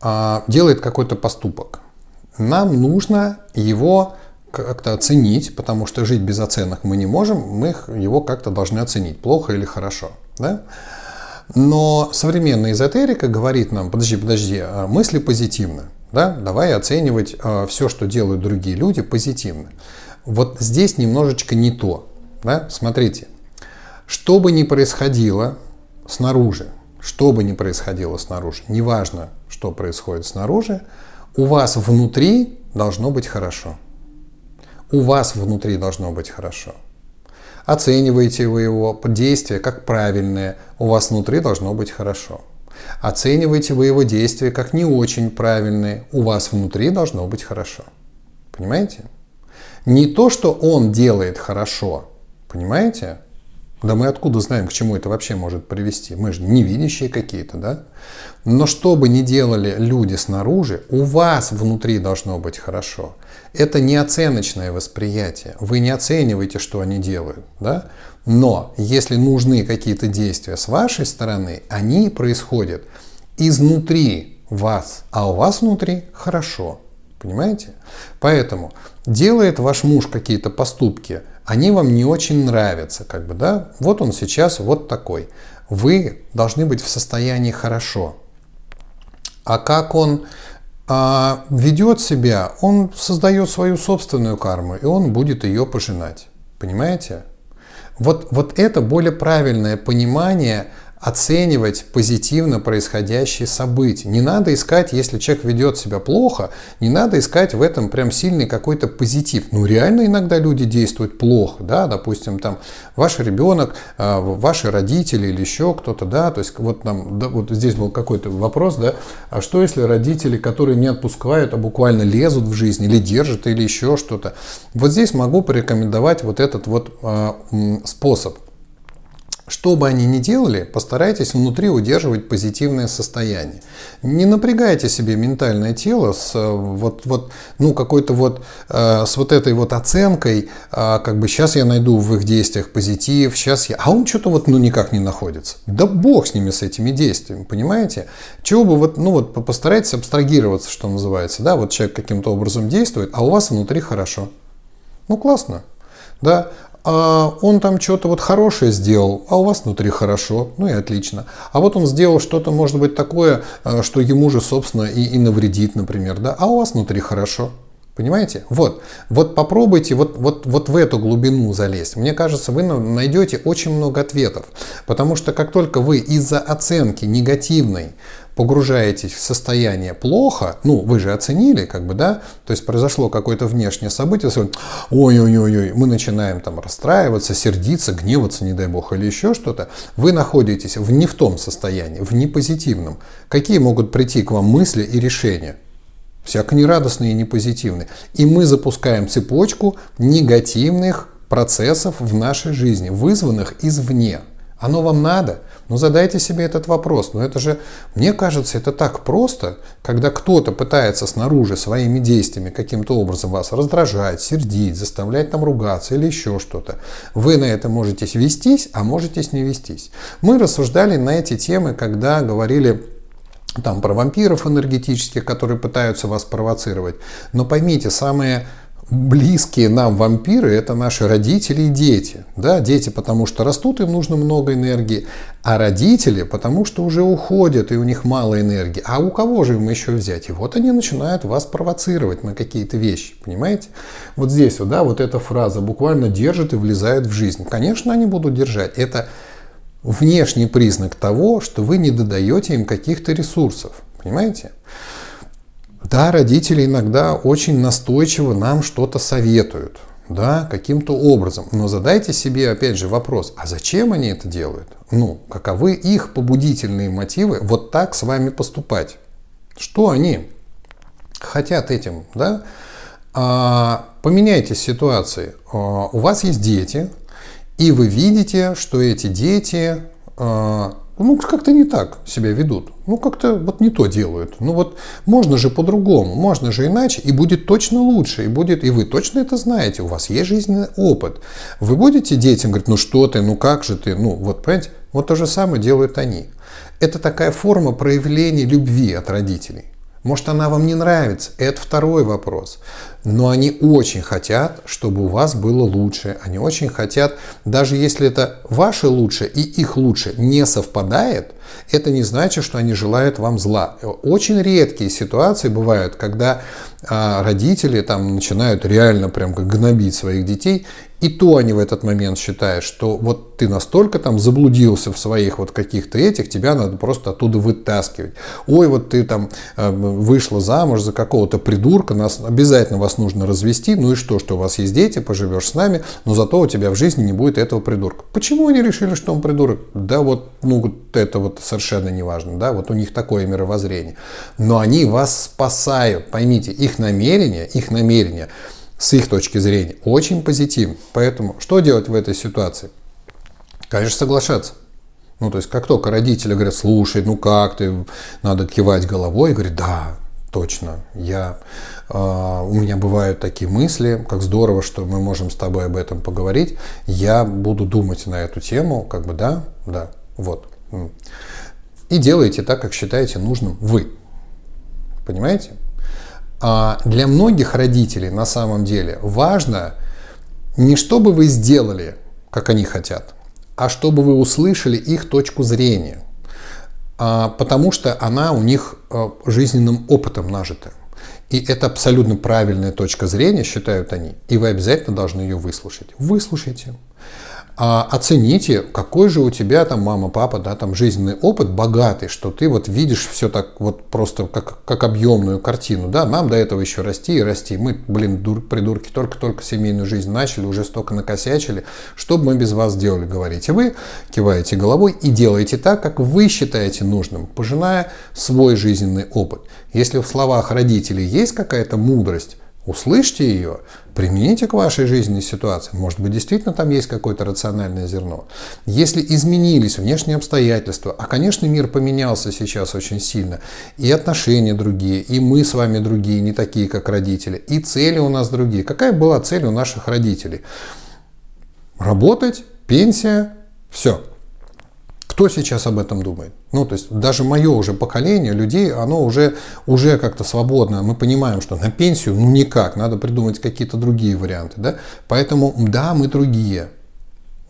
а, делает какой-то поступок. Нам нужно его как-то оценить, потому что жить без оценок мы не можем, мы его как-то должны оценить, плохо или хорошо. Да? Но современная эзотерика говорит нам, подожди, подожди, а мысли позитивно, да? давай оценивать а, все, что делают другие люди, позитивно. Вот здесь немножечко не то. Да? Смотрите, что бы ни происходило снаружи, что бы ни происходило снаружи, неважно, что происходит снаружи, у вас внутри должно быть хорошо. У вас внутри должно быть хорошо. Оцениваете вы его действия как правильные, у вас внутри должно быть хорошо. Оцениваете вы его действия как не очень правильные, у вас внутри должно быть хорошо. Понимаете? Не то, что он делает хорошо, понимаете? Да мы откуда знаем, к чему это вообще может привести? Мы же невидящие какие-то, да? Но что бы ни делали люди снаружи, у вас внутри должно быть хорошо. Это не оценочное восприятие. Вы не оцениваете, что они делают, да? Но если нужны какие-то действия с вашей стороны, они происходят изнутри вас, а у вас внутри хорошо. Понимаете? Поэтому делает ваш муж какие-то поступки, они вам не очень нравятся, как бы, да? Вот он сейчас вот такой. Вы должны быть в состоянии хорошо. А как он а, ведет себя, он создает свою собственную карму, и он будет ее пожинать. Понимаете? Вот, вот это более правильное понимание оценивать позитивно происходящие события. Не надо искать, если человек ведет себя плохо, не надо искать в этом прям сильный какой-то позитив. Ну, реально иногда люди действуют плохо, да, допустим, там ваш ребенок, а, ваши родители или еще кто-то, да, то есть вот нам, да, вот здесь был какой-то вопрос, да, а что если родители, которые не отпускают, а буквально лезут в жизнь или держат или еще что-то. Вот здесь могу порекомендовать вот этот вот э, способ – что бы они ни делали, постарайтесь внутри удерживать позитивное состояние. Не напрягайте себе ментальное тело с э, вот, вот, ну, какой-то вот, э, с вот этой вот оценкой, э, как бы сейчас я найду в их действиях позитив, сейчас я... А он что-то вот, ну, никак не находится. Да бог с ними, с этими действиями, понимаете? Чего бы вот, ну, вот постарайтесь абстрагироваться, что называется, да, вот человек каким-то образом действует, а у вас внутри хорошо. Ну, классно. Да, а он там что-то вот хорошее сделал, а у вас внутри хорошо, ну и отлично. А вот он сделал что-то, может быть, такое, э, что ему же, собственно, и, и навредит, например, да, а у вас внутри хорошо. Понимаете? Вот, вот попробуйте вот, вот, вот в эту глубину залезть. Мне кажется, вы найдете очень много ответов. Потому что как только вы из-за оценки негативной погружаетесь в состояние плохо, ну, вы же оценили, как бы, да, то есть произошло какое-то внешнее событие, ой-ой-ой, мы начинаем там расстраиваться, сердиться, гневаться, не дай бог, или еще что-то, вы находитесь в не в том состоянии, в непозитивном. Какие могут прийти к вам мысли и решения? Всяко нерадостные и непозитивные. И мы запускаем цепочку негативных процессов в нашей жизни, вызванных извне. Оно вам надо? Ну задайте себе этот вопрос. Но это же, мне кажется, это так просто, когда кто-то пытается снаружи своими действиями каким-то образом вас раздражать, сердить, заставлять там ругаться или еще что-то. Вы на это можете вестись, а можете не вестись. Мы рассуждали на эти темы, когда говорили там про вампиров энергетических, которые пытаются вас провоцировать. Но поймите, самые близкие нам вампиры – это наши родители и дети. Да, дети, потому что растут, им нужно много энергии, а родители, потому что уже уходят, и у них мало энергии. А у кого же им еще взять? И вот они начинают вас провоцировать на какие-то вещи, понимаете? Вот здесь вот, да, вот эта фраза буквально держит и влезает в жизнь. Конечно, они будут держать. Это внешний признак того, что вы не додаете им каких-то ресурсов, понимаете? Да, родители иногда очень настойчиво нам что-то советуют, да, каким-то образом. Но задайте себе, опять же, вопрос, а зачем они это делают? Ну, каковы их побудительные мотивы вот так с вами поступать? Что они хотят этим, да? А, поменяйте ситуации. А, у вас есть дети, и вы видите, что эти дети а, ну, как-то не так себя ведут. Ну, как-то вот не то делают. Ну, вот можно же по-другому, можно же иначе, и будет точно лучше, и будет, и вы точно это знаете, у вас есть жизненный опыт. Вы будете детям говорить, ну что ты, ну как же ты, ну вот, понимаете, вот то же самое делают они. Это такая форма проявления любви от родителей. Может, она вам не нравится, это второй вопрос. Но они очень хотят, чтобы у вас было лучше. Они очень хотят, даже если это ваше лучше и их лучше не совпадает, Это не значит, что они желают вам зла. Очень редкие ситуации бывают, когда а, родители там начинают реально прям как гнобить своих детей, и то они в этот момент считают, что вот ты настолько там заблудился в своих вот каких-то этих, тебя надо просто оттуда вытаскивать. Ой, вот ты там э, вышла замуж за какого-то придурка, нас обязательно вас нужно развести, ну и что, что у вас есть дети, поживешь с нами, но зато у тебя в жизни не будет этого придурка. Почему они решили, что он придурок? Да вот, ну это вот совершенно не важно, да, вот у них такое мировоззрение. Но они вас спасают, поймите, их намерение, их намерение – с их точки зрения очень позитивно. Поэтому что делать в этой ситуации? Конечно, соглашаться. Ну, то есть, как только родители говорят, слушай, ну как ты, надо кивать головой и говорить, да, точно, я, э, у меня бывают такие мысли, как здорово, что мы можем с тобой об этом поговорить, я буду думать на эту тему, как бы, да, да, вот. И делайте так, как считаете нужным вы. Понимаете? А для многих родителей на самом деле важно не чтобы вы сделали, как они хотят, а чтобы вы услышали их точку зрения, а, потому что она у них а, жизненным опытом нажита. И это абсолютно правильная точка зрения, считают они, и вы обязательно должны ее выслушать. Выслушайте а оцените, какой же у тебя там мама, папа, да, там жизненный опыт богатый, что ты вот видишь все так вот просто как, как объемную картину, да, нам до этого еще расти и расти, мы, блин, дур, придурки, только-только семейную жизнь начали, уже столько накосячили, что бы мы без вас делали, говорите вы, киваете головой и делаете так, как вы считаете нужным, пожиная свой жизненный опыт. Если в словах родителей есть какая-то мудрость, Услышьте ее, примените к вашей жизненной ситуации. Может быть, действительно там есть какое-то рациональное зерно. Если изменились внешние обстоятельства, а, конечно, мир поменялся сейчас очень сильно, и отношения другие, и мы с вами другие, не такие, как родители, и цели у нас другие. Какая была цель у наших родителей? Работать, пенсия, все. Кто сейчас об этом думает? Ну, то есть даже мое уже поколение людей, оно уже, уже как-то свободно. Мы понимаем, что на пенсию, ну никак, надо придумать какие-то другие варианты. Да? Поэтому, да, мы другие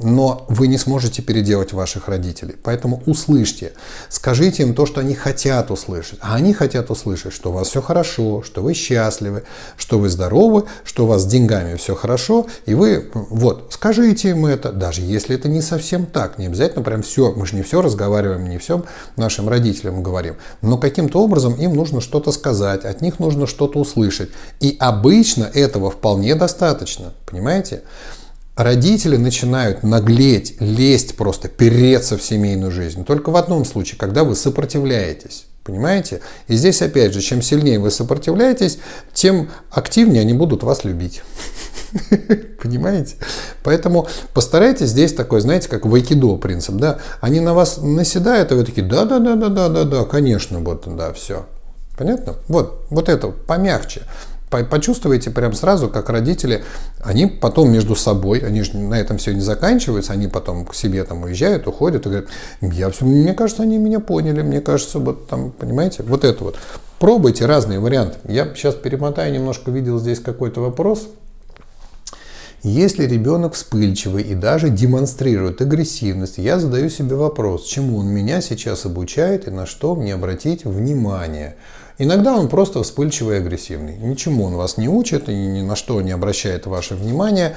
но вы не сможете переделать ваших родителей. Поэтому услышьте, скажите им то, что они хотят услышать. А они хотят услышать, что у вас все хорошо, что вы счастливы, что вы здоровы, что у вас с деньгами все хорошо. И вы, вот, скажите им это, даже если это не совсем так. Не обязательно прям все, мы же не все разговариваем, не все нашим родителям говорим. Но каким-то образом им нужно что-то сказать, от них нужно что-то услышать. И обычно этого вполне достаточно, понимаете? Родители начинают наглеть, лезть просто, переться в семейную жизнь. Только в одном случае, когда вы сопротивляетесь. Понимаете? И здесь, опять же, чем сильнее вы сопротивляетесь, тем активнее они будут вас любить. Понимаете? Поэтому постарайтесь здесь такой, знаете, как в айкидо принцип, да? Они на вас наседают, и вы такие, да-да-да-да-да-да-да, конечно, вот, да, все. Понятно? Вот, вот это помягче. Почувствуете прям сразу, как родители, они потом между собой, они же на этом все не заканчиваются, они потом к себе там уезжают, уходят и говорят, я все, мне кажется, они меня поняли, мне кажется, вот там, понимаете, вот это вот. Пробуйте разные варианты. Я сейчас перемотаю немножко, видел здесь какой-то вопрос. Если ребенок вспыльчивый и даже демонстрирует агрессивность, я задаю себе вопрос, чему он меня сейчас обучает и на что мне обратить внимание. Иногда он просто вспыльчивый и агрессивный. Ничему он вас не учит и ни на что не обращает ваше внимание.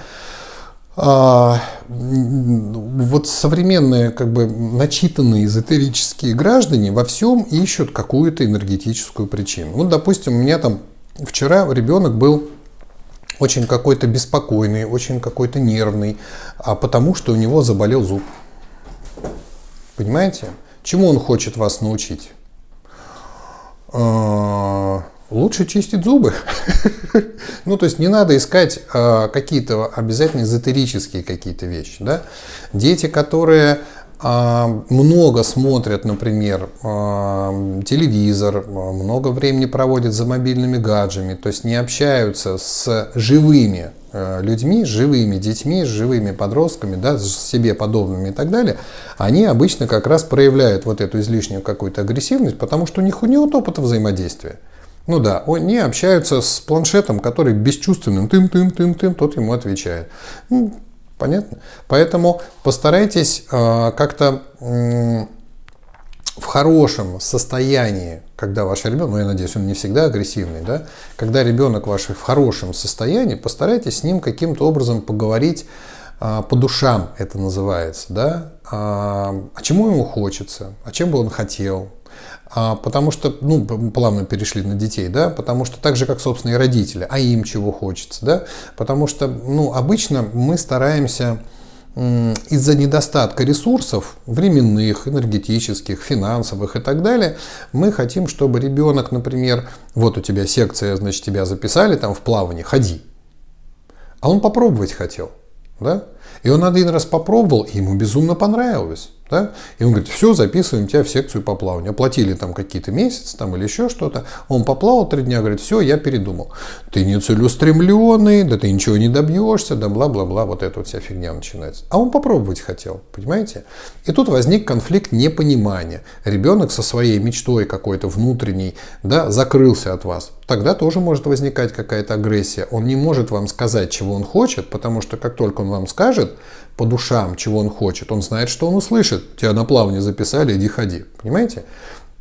А, вот современные, как бы начитанные эзотерические граждане во всем ищут какую-то энергетическую причину. Вот, допустим, у меня там вчера ребенок был очень какой-то беспокойный, очень какой-то нервный, а потому что у него заболел зуб. Понимаете? Чему он хочет вас научить? А, лучше чистить зубы. ну, то есть не надо искать а, какие-то обязательно эзотерические какие-то вещи. Да? Дети, которые а, много смотрят, например, телевизор, много времени проводят за мобильными гаджетами, то есть не общаются с живыми Э, людьми, с живыми детьми, живыми подростками, да, себе подобными и так далее, они обычно как раз проявляют вот эту излишнюю какую-то агрессивность, потому что у них нет опыта взаимодействия. Ну да, они общаются с планшетом, который бесчувственным, тым-тым-тым-тым, тот ему отвечает. Ну, понятно? Поэтому постарайтесь э, как-то э, в хорошем состоянии, когда ваш ребенок, ну я надеюсь, он не всегда агрессивный, да, когда ребенок ваш в хорошем состоянии, постарайтесь с ним каким-то образом поговорить а, по душам, это называется, да, а, а чему ему хочется, а чем бы он хотел, а, потому что, ну, плавно перешли на детей, да, потому что так же, как, собственно, и родители, а им чего хочется, да, потому что, ну, обычно мы стараемся из-за недостатка ресурсов, временных, энергетических, финансовых и так далее, мы хотим, чтобы ребенок, например, вот у тебя секция, значит, тебя записали там в плавание, ходи. А он попробовать хотел. Да? И он один раз попробовал, и ему безумно понравилось. Да? И он говорит, все, записываем тебя в секцию по плаванию. Оплатили там какие-то месяцы там, или еще что-то. Он поплавал три дня, говорит, все, я передумал. Ты не целеустремленный, да ты ничего не добьешься, да бла-бла-бла, вот эта вот вся фигня начинается. А он попробовать хотел, понимаете? И тут возник конфликт непонимания. Ребенок со своей мечтой какой-то внутренней да, закрылся от вас. Тогда тоже может возникать какая-то агрессия. Он не может вам сказать, чего он хочет, потому что как только он вам скажет, по душам, чего он хочет. Он знает, что он услышит. Тебя на плавание записали, иди ходи. Понимаете?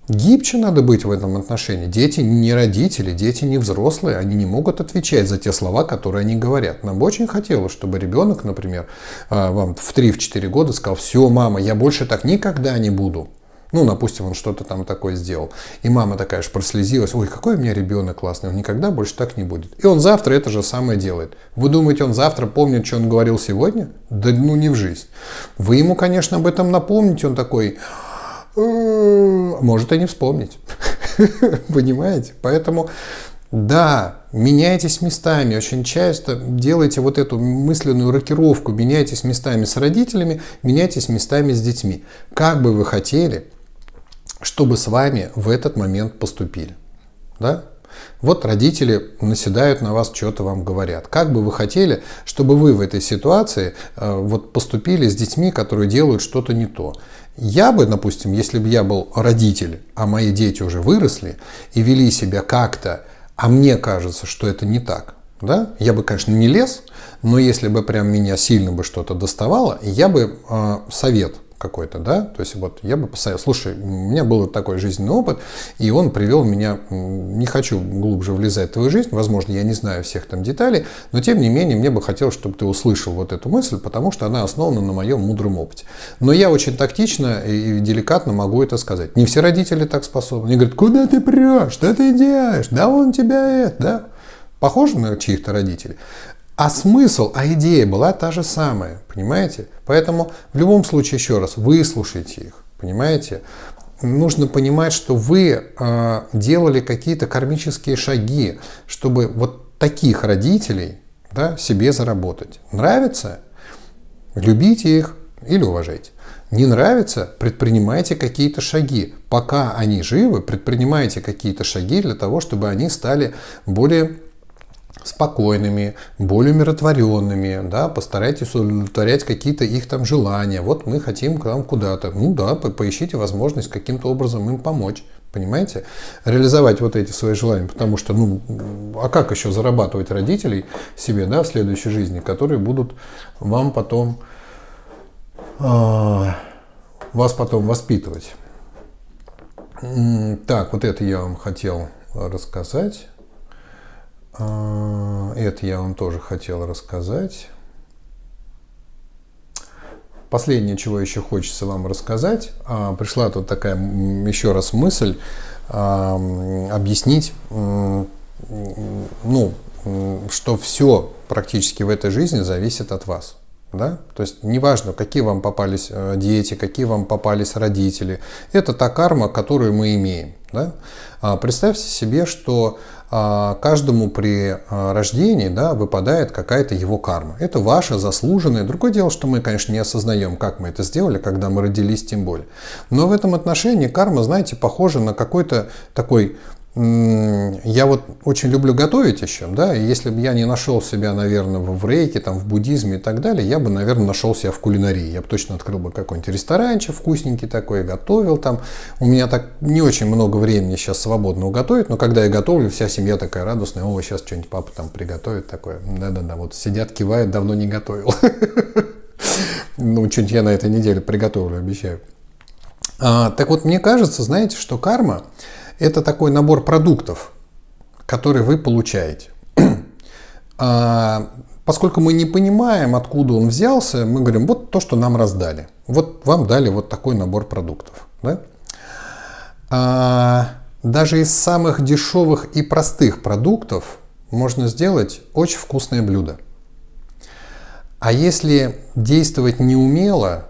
Гибче надо быть в этом отношении. Дети не родители, дети не взрослые, они не могут отвечать за те слова, которые они говорят. Нам бы очень хотелось, чтобы ребенок, например, а, вам в 3-4 года сказал, все, мама, я больше так никогда не буду. Ну, допустим, он что-то там такое сделал. И мама такая аж прослезилась. Ой, какой у меня ребенок классный, он никогда больше так не будет. И он завтра это же самое делает. Вы думаете, он завтра помнит, что он говорил сегодня? Да ну не в жизнь. Вы ему, конечно, об этом напомните, он такой, может и не вспомнить. Понимаете? Поэтому да, меняйтесь местами. Очень часто делайте вот эту мысленную рокировку. Меняйтесь местами с родителями, меняйтесь местами с детьми. Как бы вы хотели, чтобы с вами в этот момент поступили. Да? Вот родители наседают на вас, что-то вам говорят. Как бы вы хотели, чтобы вы в этой ситуации э, вот поступили с детьми, которые делают что-то не то? Я бы, допустим, если бы я был родитель, а мои дети уже выросли и вели себя как-то, а мне кажется, что это не так, да? Я бы, конечно, не лез, но если бы прям меня сильно бы что-то доставало, я бы э, совет какой-то, да, то есть вот я бы посоветовал, слушай, у меня был такой жизненный опыт, и он привел меня, не хочу глубже влезать в твою жизнь, возможно, я не знаю всех там деталей, но тем не менее мне бы хотелось, чтобы ты услышал вот эту мысль, потому что она основана на моем мудром опыте. Но я очень тактично и деликатно могу это сказать. Не все родители так способны. Они говорят, куда ты прешь, что ты делаешь, да он тебя это, да. Похоже на чьих-то родителей. А смысл, а идея была та же самая, понимаете? Поэтому в любом случае, еще раз, выслушайте их, понимаете? Нужно понимать, что вы э, делали какие-то кармические шаги, чтобы вот таких родителей да, себе заработать. Нравится? Любите их или уважайте. Не нравится? Предпринимайте какие-то шаги. Пока они живы, предпринимайте какие-то шаги для того, чтобы они стали более спокойными, более умиротворенными, да, постарайтесь удовлетворять какие-то их там желания. Вот мы хотим к вам куда-то. Ну да, поищите возможность каким-то образом им помочь. Понимаете? Реализовать вот эти свои желания. Потому что, ну, а как еще зарабатывать родителей себе, да, в следующей жизни, которые будут вам потом, э, вас потом воспитывать. Так, вот это я вам хотел рассказать. А, это я вам тоже хотел рассказать. Последнее, чего еще хочется вам рассказать, а, пришла тут такая еще раз мысль а, объяснить, ну, что все практически в этой жизни зависит от вас. Да? То есть неважно, какие вам попались э, дети, какие вам попались родители. Это та карма, которую мы имеем. Да? Представьте себе, что каждому при а, рождении да, выпадает какая-то его карма. Это ваша заслуженная. Другое дело, что мы, конечно, не осознаем, как мы это сделали, когда мы родились тем более. Но в этом отношении карма, знаете, похожа на какой-то такой я вот очень люблю готовить еще, да, и если бы я не нашел себя, наверное, в рейке, там, в буддизме и так далее, я бы, наверное, нашел себя в кулинарии. Я бы точно открыл бы какой-нибудь ресторанчик вкусненький такой, готовил там. У меня так не очень много времени сейчас свободного готовить, но когда я готовлю, вся семья такая радостная, о, сейчас что-нибудь папа там приготовит такое. Да-да-да, вот сидят, кивают, давно не готовил. Ну, что-нибудь я на этой неделе приготовлю, обещаю. А, так вот, мне кажется, знаете, что карма – это такой набор продуктов, который вы получаете. а, поскольку мы не понимаем, откуда он взялся, мы говорим, вот то, что нам раздали. Вот вам дали вот такой набор продуктов. Да? А, даже из самых дешевых и простых продуктов можно сделать очень вкусное блюдо. А если действовать неумело,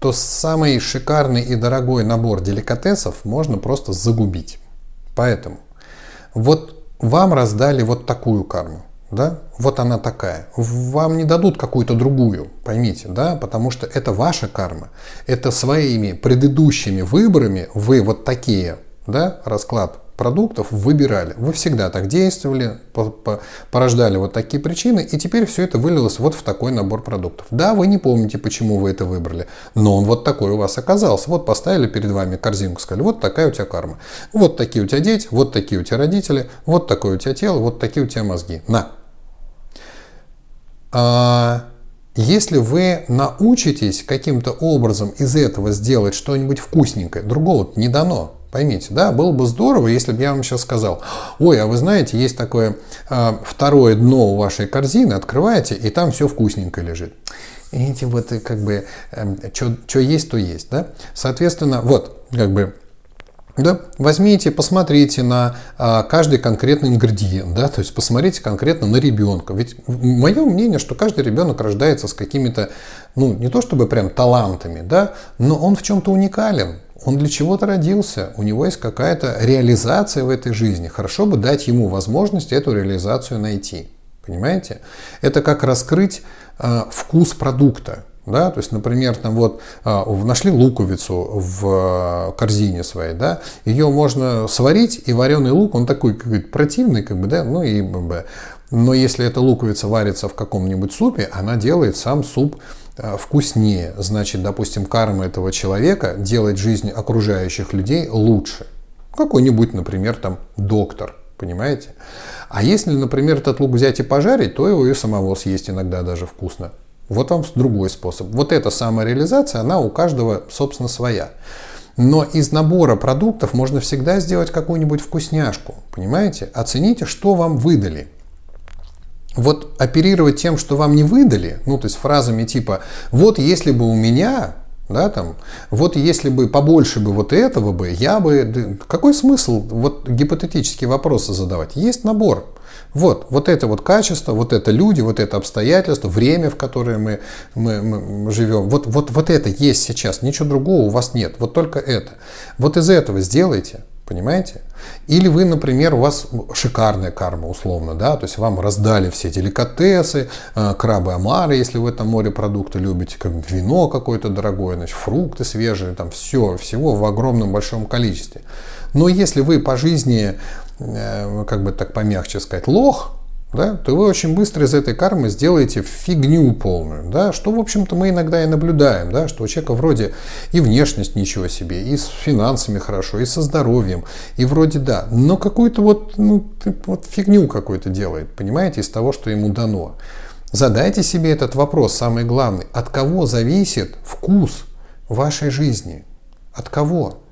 то самый шикарный и дорогой набор деликатесов можно просто загубить. Поэтому вот вам раздали вот такую карму да, вот она такая. Вам не дадут какую-то другую, поймите, да, потому что это ваша карма. Это своими предыдущими выборами вы вот такие, да, расклад продуктов выбирали. Вы всегда так действовали, порождали вот такие причины, и теперь все это вылилось вот в такой набор продуктов. Да, вы не помните, почему вы это выбрали, но он вот такой у вас оказался. Вот поставили перед вами корзинку, сказали, вот такая у тебя карма. Вот такие у тебя дети, вот такие у тебя родители, вот такое у тебя тело, вот такие у тебя мозги. На, а, если вы научитесь каким-то образом из этого сделать что-нибудь вкусненькое, другого не дано. Поймите, да, было бы здорово, если бы я вам сейчас сказал, ой, а вы знаете, есть такое э, второе дно у вашей корзины, открываете, и там все вкусненькое лежит. Видите, вот как бы, э, эм, что есть, то есть, да. Соответственно, вот, как бы, да, возьмите, посмотрите на а, каждый конкретный ингредиент, да, то есть посмотрите конкретно на ребенка. Ведь мое мнение, что каждый ребенок рождается с какими-то, ну, не то чтобы прям талантами, да, но он в чем-то уникален. Он для чего-то родился, у него есть какая-то реализация в этой жизни. Хорошо бы дать ему возможность эту реализацию найти. Понимаете? Это как раскрыть э, вкус продукта. Да? То есть, например, там вот а, нашли луковицу в а, корзине своей, да? ее можно сварить, и вареный лук, он такой как противный, как бы, да, ну и но если эта луковица варится в каком-нибудь супе, она делает сам суп вкуснее. Значит, допустим, карма этого человека делает жизнь окружающих людей лучше. Какой-нибудь, например, там доктор, понимаете? А если, например, этот лук взять и пожарить, то его и самого съесть иногда даже вкусно. Вот вам другой способ. Вот эта самореализация, она у каждого, собственно, своя. Но из набора продуктов можно всегда сделать какую-нибудь вкусняшку. Понимаете? Оцените, что вам выдали. Вот оперировать тем, что вам не выдали, ну, то есть фразами типа «вот если бы у меня», да, там, вот если бы побольше бы вот этого бы, я бы... Какой смысл вот гипотетические вопросы задавать? Есть набор. Вот, вот это вот качество, вот это люди, вот это обстоятельства, время, в которое мы, мы, мы живем. Вот, вот, вот это есть сейчас, ничего другого у вас нет, вот только это. Вот из этого сделайте, понимаете? Или вы, например, у вас шикарная карма, условно, да, то есть вам раздали все деликатесы, э, крабы омары, если вы там морепродукты любите, как вино какое-то дорогое, значит, фрукты свежие, там все, всего в огромном большом количестве. Но если вы по жизни Э, как бы так помягче сказать, лох, да, то вы очень быстро из этой кармы сделаете фигню полную, да, что, в общем-то, мы иногда и наблюдаем, да, что у человека вроде и внешность ничего себе, и с финансами хорошо, и со здоровьем, и вроде да, но какую-то вот, ну, вот фигню какую-то делает, понимаете, из того, что ему дано. Задайте себе этот вопрос, самый главный, от кого зависит вкус вашей жизни? От кого?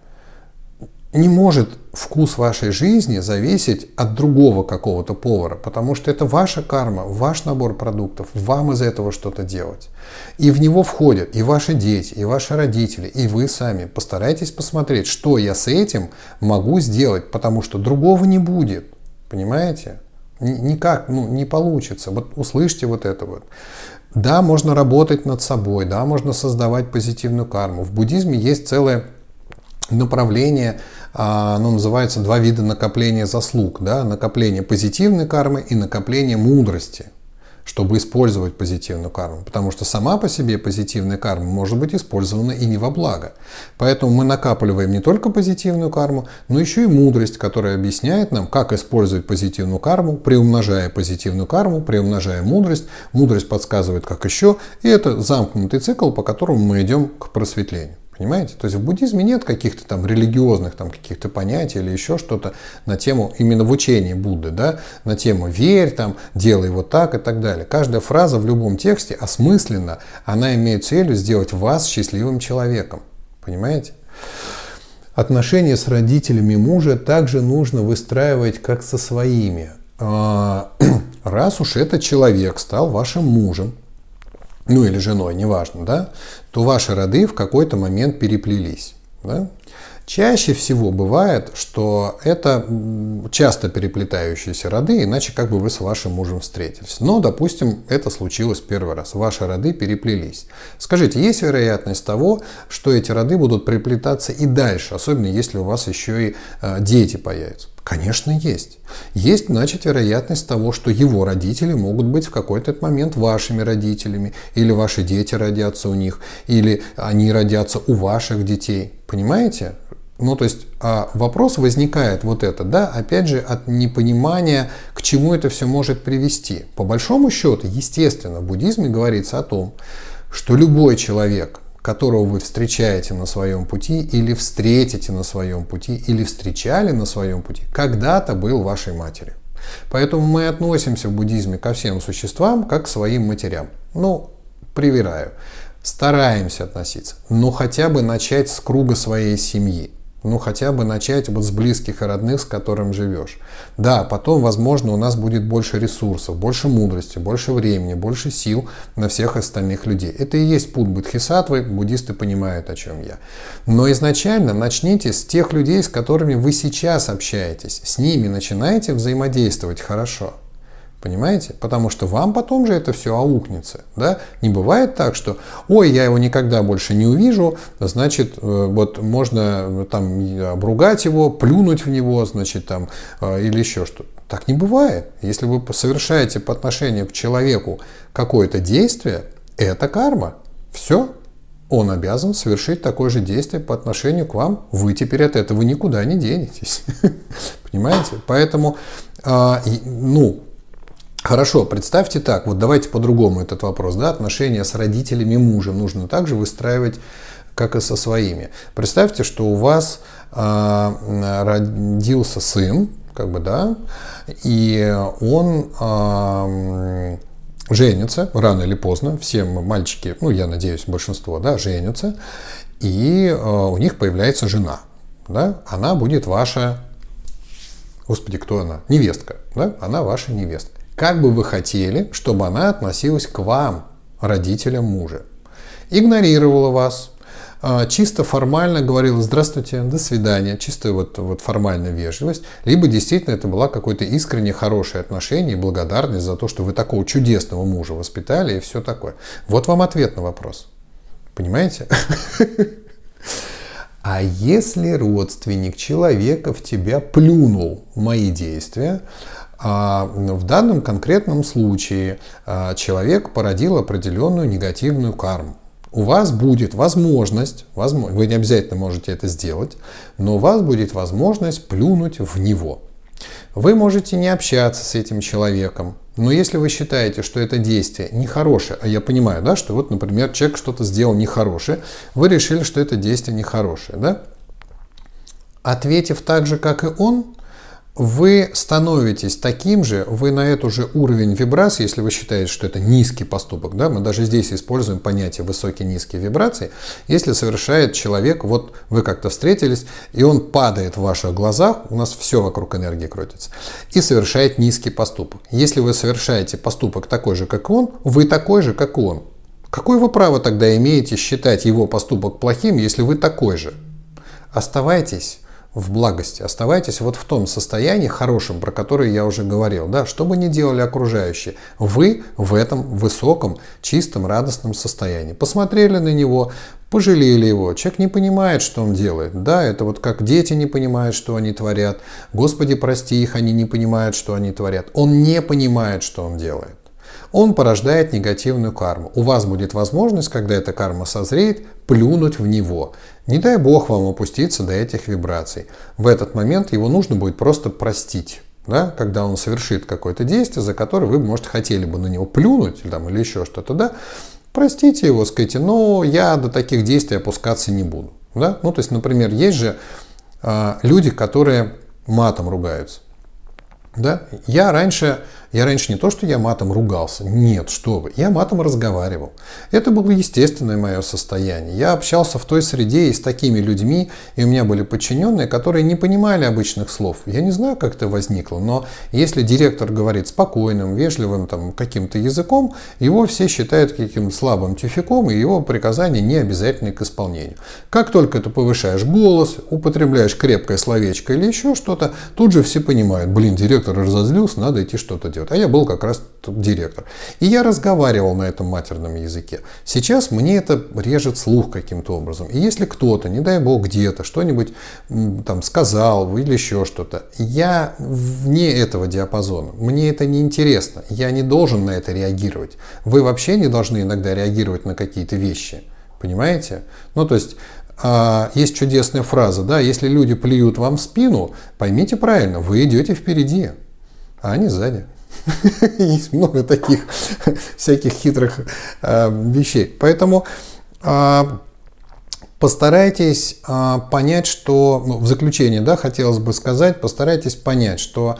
Не может вкус вашей жизни зависеть от другого какого-то повара, потому что это ваша карма, ваш набор продуктов, вам из этого что-то делать. И в него входят и ваши дети, и ваши родители, и вы сами. Постарайтесь посмотреть, что я с этим могу сделать, потому что другого не будет. Понимаете? Никак, ну, не получится. Вот услышьте вот это вот. Да, можно работать над собой, да, можно создавать позитивную карму. В буддизме есть целое направление, оно называется два вида накопления заслуг. Да? Накопление позитивной кармы и накопление мудрости чтобы использовать позитивную карму. Потому что сама по себе позитивная карма может быть использована и не во благо. Поэтому мы накапливаем не только позитивную карму, но еще и мудрость, которая объясняет нам, как использовать позитивную карму, приумножая позитивную карму, приумножая мудрость. Мудрость подсказывает, как еще. И это замкнутый цикл, по которому мы идем к просветлению. Понимаете? То есть в буддизме нет каких-то там религиозных там каких-то понятий или еще что-то на тему, именно в учении Будды, да, на тему верь там, делай вот так и так далее. Каждая фраза в любом тексте осмысленно, она имеет целью сделать вас счастливым человеком. Понимаете? Отношения с родителями мужа также нужно выстраивать как со своими. А, раз уж этот человек стал вашим мужем, ну или женой, неважно, да, то ваши роды в какой-то момент переплелись. Да? Чаще всего бывает, что это часто переплетающиеся роды, иначе как бы вы с вашим мужем встретились. Но, допустим, это случилось первый раз, ваши роды переплелись. Скажите, есть вероятность того, что эти роды будут переплетаться и дальше, особенно если у вас еще и э, дети появятся? Конечно, есть. Есть, значит, вероятность того, что его родители могут быть в какой-то момент вашими родителями, или ваши дети родятся у них, или они родятся у ваших детей. Понимаете? Ну, то есть а вопрос возникает вот это, да, опять же, от непонимания, к чему это все может привести. По большому счету, естественно, в буддизме говорится о том, что любой человек, которого вы встречаете на своем пути или встретите на своем пути или встречали на своем пути, когда-то был вашей матерью. Поэтому мы относимся в буддизме ко всем существам как к своим матерям. Ну, привираю. Стараемся относиться, но хотя бы начать с круга своей семьи. Ну, хотя бы начать вот с близких и родных, с которым живешь. Да, потом, возможно, у нас будет больше ресурсов, больше мудрости, больше времени, больше сил на всех остальных людей. Это и есть путь бодхисаттвы, буддисты понимают, о чем я. Но изначально начните с тех людей, с которыми вы сейчас общаетесь. С ними начинаете взаимодействовать хорошо. Понимаете? Потому что вам потом же это все аукнется. Да? Не бывает так, что ой, я его никогда больше не увижу, значит, э, вот можно там обругать его, плюнуть в него, значит, там, э, или еще что-то. Так не бывает. Если вы совершаете по отношению к человеку какое-то действие, это карма. Все. Он обязан совершить такое же действие по отношению к вам. Вы теперь от этого никуда не денетесь. Понимаете? Поэтому, а, ну, Хорошо, представьте так, вот давайте по-другому этот вопрос, да, отношения с родителями мужа нужно также выстраивать, как и со своими. Представьте, что у вас э, родился сын, как бы, да, и он э, женится рано или поздно, все мальчики, ну, я надеюсь, большинство, да, женятся, и э, у них появляется жена, да, она будет ваша, господи, кто она? Невестка, да, она ваша невестка. Как бы вы хотели, чтобы она относилась к вам, родителям мужа? Игнорировала вас, а, чисто формально говорила «здравствуйте», «до свидания», чисто вот, вот формальная вежливость, либо действительно это была какое-то искренне хорошее отношение и благодарность за то, что вы такого чудесного мужа воспитали и все такое. Вот вам ответ на вопрос. Понимаете? А если родственник человека в тебя плюнул мои действия, а в данном конкретном случае а, человек породил определенную негативную карму. У вас будет возможность, возможно, вы не обязательно можете это сделать, но у вас будет возможность плюнуть в него. Вы можете не общаться с этим человеком, но если вы считаете, что это действие нехорошее, а я понимаю, да, что вот, например, человек что-то сделал нехорошее, вы решили, что это действие нехорошее, да, ответив так же, как и он, вы становитесь таким же, вы на эту же уровень вибрации, если вы считаете, что это низкий поступок, да, мы даже здесь используем понятие высокие-низкие вибрации, если совершает человек, вот вы как-то встретились, и он падает в ваших глазах, у нас все вокруг энергии крутится, и совершает низкий поступок. Если вы совершаете поступок такой же, как он, вы такой же, как он. Какое вы право тогда имеете считать его поступок плохим, если вы такой же? Оставайтесь в благости. Оставайтесь вот в том состоянии хорошем, про которое я уже говорил. Да? Что бы ни делали окружающие, вы в этом высоком, чистом, радостном состоянии. Посмотрели на него, пожалели его. Человек не понимает, что он делает. Да, это вот как дети не понимают, что они творят. Господи, прости их, они не понимают, что они творят. Он не понимает, что он делает он порождает негативную карму. У вас будет возможность, когда эта карма созреет, плюнуть в него. Не дай бог вам опуститься до этих вибраций. В этот момент его нужно будет просто простить. Да, когда он совершит какое-то действие, за которое вы, может, хотели бы на него плюнуть там, или еще что-то, да, простите его, скажите, но я до таких действий опускаться не буду. Да? Ну, то есть, например, есть же э, люди, которые матом ругаются. Да? Я раньше Я раньше не то, что я матом ругался. Нет, что вы. Я матом разговаривал. Это было естественное мое состояние. Я общался в той среде и с такими людьми, и у меня были подчиненные, которые не понимали обычных слов. Я не знаю, как это возникло, но если директор говорит спокойным, вежливым там, каким-то языком, его все считают каким-то слабым тюфяком, и его приказания не обязательны к исполнению. Как только ты повышаешь голос, употребляешь крепкое словечко или еще что-то, тут же все понимают, блин, директор разозлился, надо идти что-то делать. А я был как раз директор. И я разговаривал на этом матерном языке. Сейчас мне это режет слух каким-то образом. И если кто-то, не дай бог, где-то что-нибудь там сказал или еще что-то, я вне этого диапазона. Мне это не интересно. Я не должен на это реагировать. Вы вообще не должны иногда реагировать на какие-то вещи. Понимаете? Ну, то есть, а, есть чудесная фраза, да, если люди плюют вам в спину, поймите правильно, вы идете впереди, а они сзади. Есть много таких всяких хитрых э, вещей. Поэтому э, постарайтесь э, понять, что ну, в заключение, да, хотелось бы сказать, постарайтесь понять, что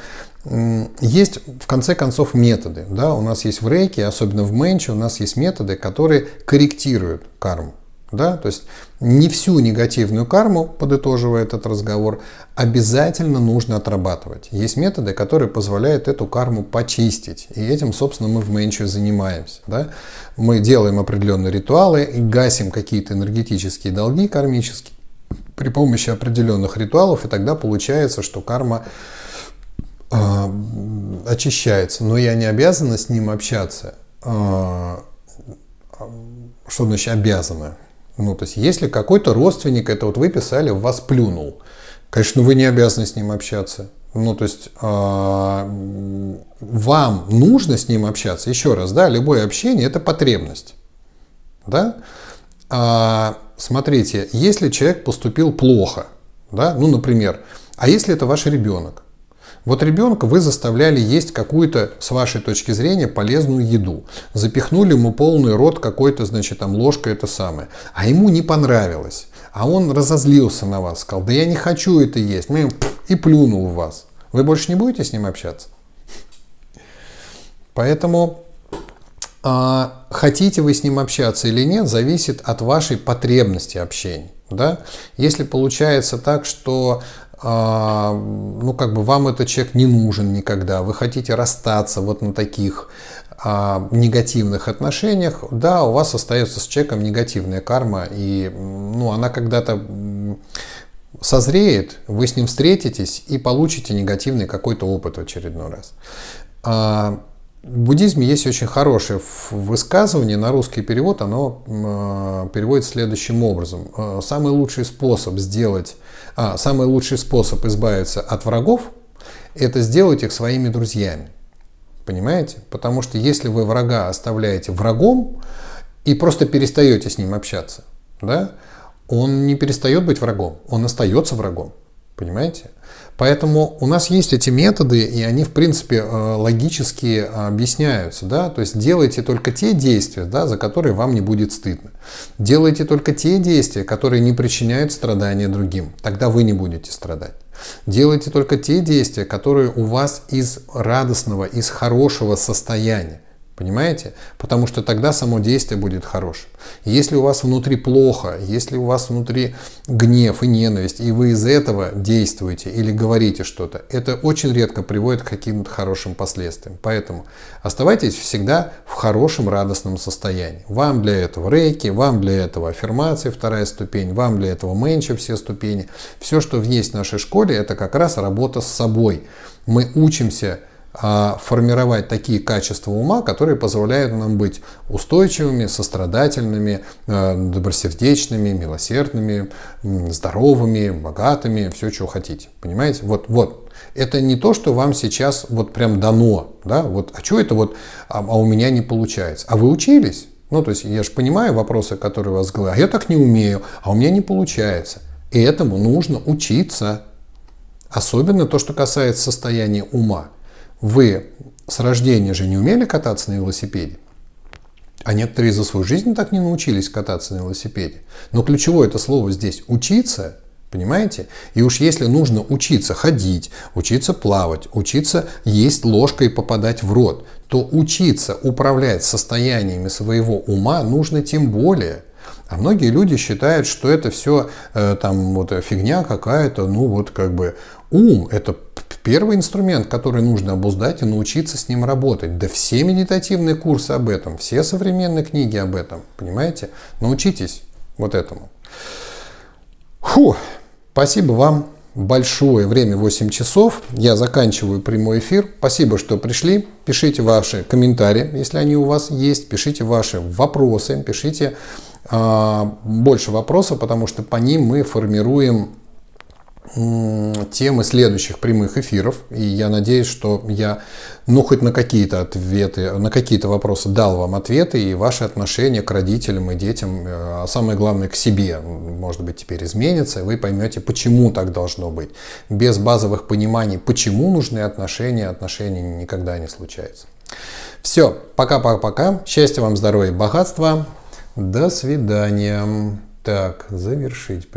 есть в конце концов методы. Да? У нас есть в рейке, особенно в менче, у нас есть методы, которые корректируют карму. Да? То есть не всю негативную карму, подытоживая этот разговор, обязательно нужно отрабатывать. Есть методы, которые позволяют эту карму почистить. И этим, собственно, мы в Менчу занимаемся. Да? Мы делаем определенные ритуалы и гасим какие-то энергетические долги кармические при помощи определенных ритуалов, и тогда получается, что карма э, очищается. Но я не обязана с ним общаться. Э, что значит обязана? Ну, то есть, если какой-то родственник, это вот вы писали, вас плюнул, конечно, вы не обязаны с ним общаться. Ну, то есть, э, вам нужно с ним общаться. Еще раз, да, любое общение – это потребность. Да? А, смотрите, если человек поступил плохо, да, ну, например, а если это ваш ребенок, вот ребенка вы заставляли есть какую-то, с вашей точки зрения, полезную еду. Запихнули ему полный рот какой-то, значит, там ложка это самое. А ему не понравилось. А он разозлился на вас, сказал, да я не хочу это есть. И плюнул в вас. Вы больше не будете с ним общаться? Поэтому а, хотите вы с ним общаться или нет, зависит от вашей потребности общения. Да? Если получается так, что ну, как бы вам этот человек не нужен никогда, вы хотите расстаться вот на таких а, негативных отношениях, да, у вас остается с человеком негативная карма, и ну, она когда-то созреет, вы с ним встретитесь и получите негативный какой-то опыт в очередной раз. А, в буддизме есть очень хорошее высказывание, на русский перевод оно переводится следующим образом. Самый лучший способ сделать, а, самый лучший способ избавиться от врагов – это сделать их своими друзьями. Понимаете? Потому что если вы врага оставляете врагом и просто перестаете с ним общаться, да, он не перестает быть врагом, он остается врагом. Понимаете? Поэтому у нас есть эти методы, и они, в принципе, э, логически объясняются. Да? То есть делайте только те действия, да, за которые вам не будет стыдно. Делайте только те действия, которые не причиняют страдания другим. Тогда вы не будете страдать. Делайте только те действия, которые у вас из радостного, из хорошего состояния. Понимаете? Потому что тогда само действие будет хорошим. Если у вас внутри плохо, если у вас внутри гнев и ненависть, и вы из этого действуете или говорите что-то, это очень редко приводит к каким-то хорошим последствиям. Поэтому оставайтесь всегда в хорошем радостном состоянии. Вам для этого рейки, вам для этого аффирмации, вторая ступень, вам для этого менча, все ступени. Все, что есть в нашей школе, это как раз работа с собой. Мы учимся формировать такие качества ума, которые позволяют нам быть устойчивыми, сострадательными, э, добросердечными, милосердными, здоровыми, богатыми, все, что хотите. Понимаете? Вот, вот. Это не то, что вам сейчас вот прям дано, да, вот, а что это вот, а, а у меня не получается. А вы учились? Ну, то есть я же понимаю вопросы, которые у вас говорят, а я так не умею, а у меня не получается. И этому нужно учиться. Особенно то, что касается состояния ума. Вы с рождения же не умели кататься на велосипеде. А некоторые за свою жизнь так не научились кататься на велосипеде. Но ключевое это слово здесь – учиться. Понимаете? И уж если нужно учиться ходить, учиться плавать, учиться есть ложкой и попадать в рот, то учиться управлять состояниями своего ума нужно тем более. А многие люди считают, что это все э, там вот фигня какая-то, ну вот как бы ум это первый инструмент, который нужно обуздать и научиться с ним работать. Да все медитативные курсы об этом, все современные книги об этом, понимаете? Научитесь вот этому. Фу, спасибо вам большое время 8 часов. Я заканчиваю прямой эфир. Спасибо, что пришли. Пишите ваши комментарии, если они у вас есть. Пишите ваши вопросы. Пишите э, больше вопросов, потому что по ним мы формируем темы следующих прямых эфиров. И я надеюсь, что я, ну, хоть на какие-то ответы, на какие-то вопросы дал вам ответы, и ваши отношения к родителям и детям, э, а самое главное, к себе, может быть, теперь изменятся, и вы поймете, почему так должно быть. Без базовых пониманий, почему нужны отношения, отношения никогда не случаются. Все, пока-пока-пока. Счастья вам, здоровья и богатства. До свидания. Так, завершить.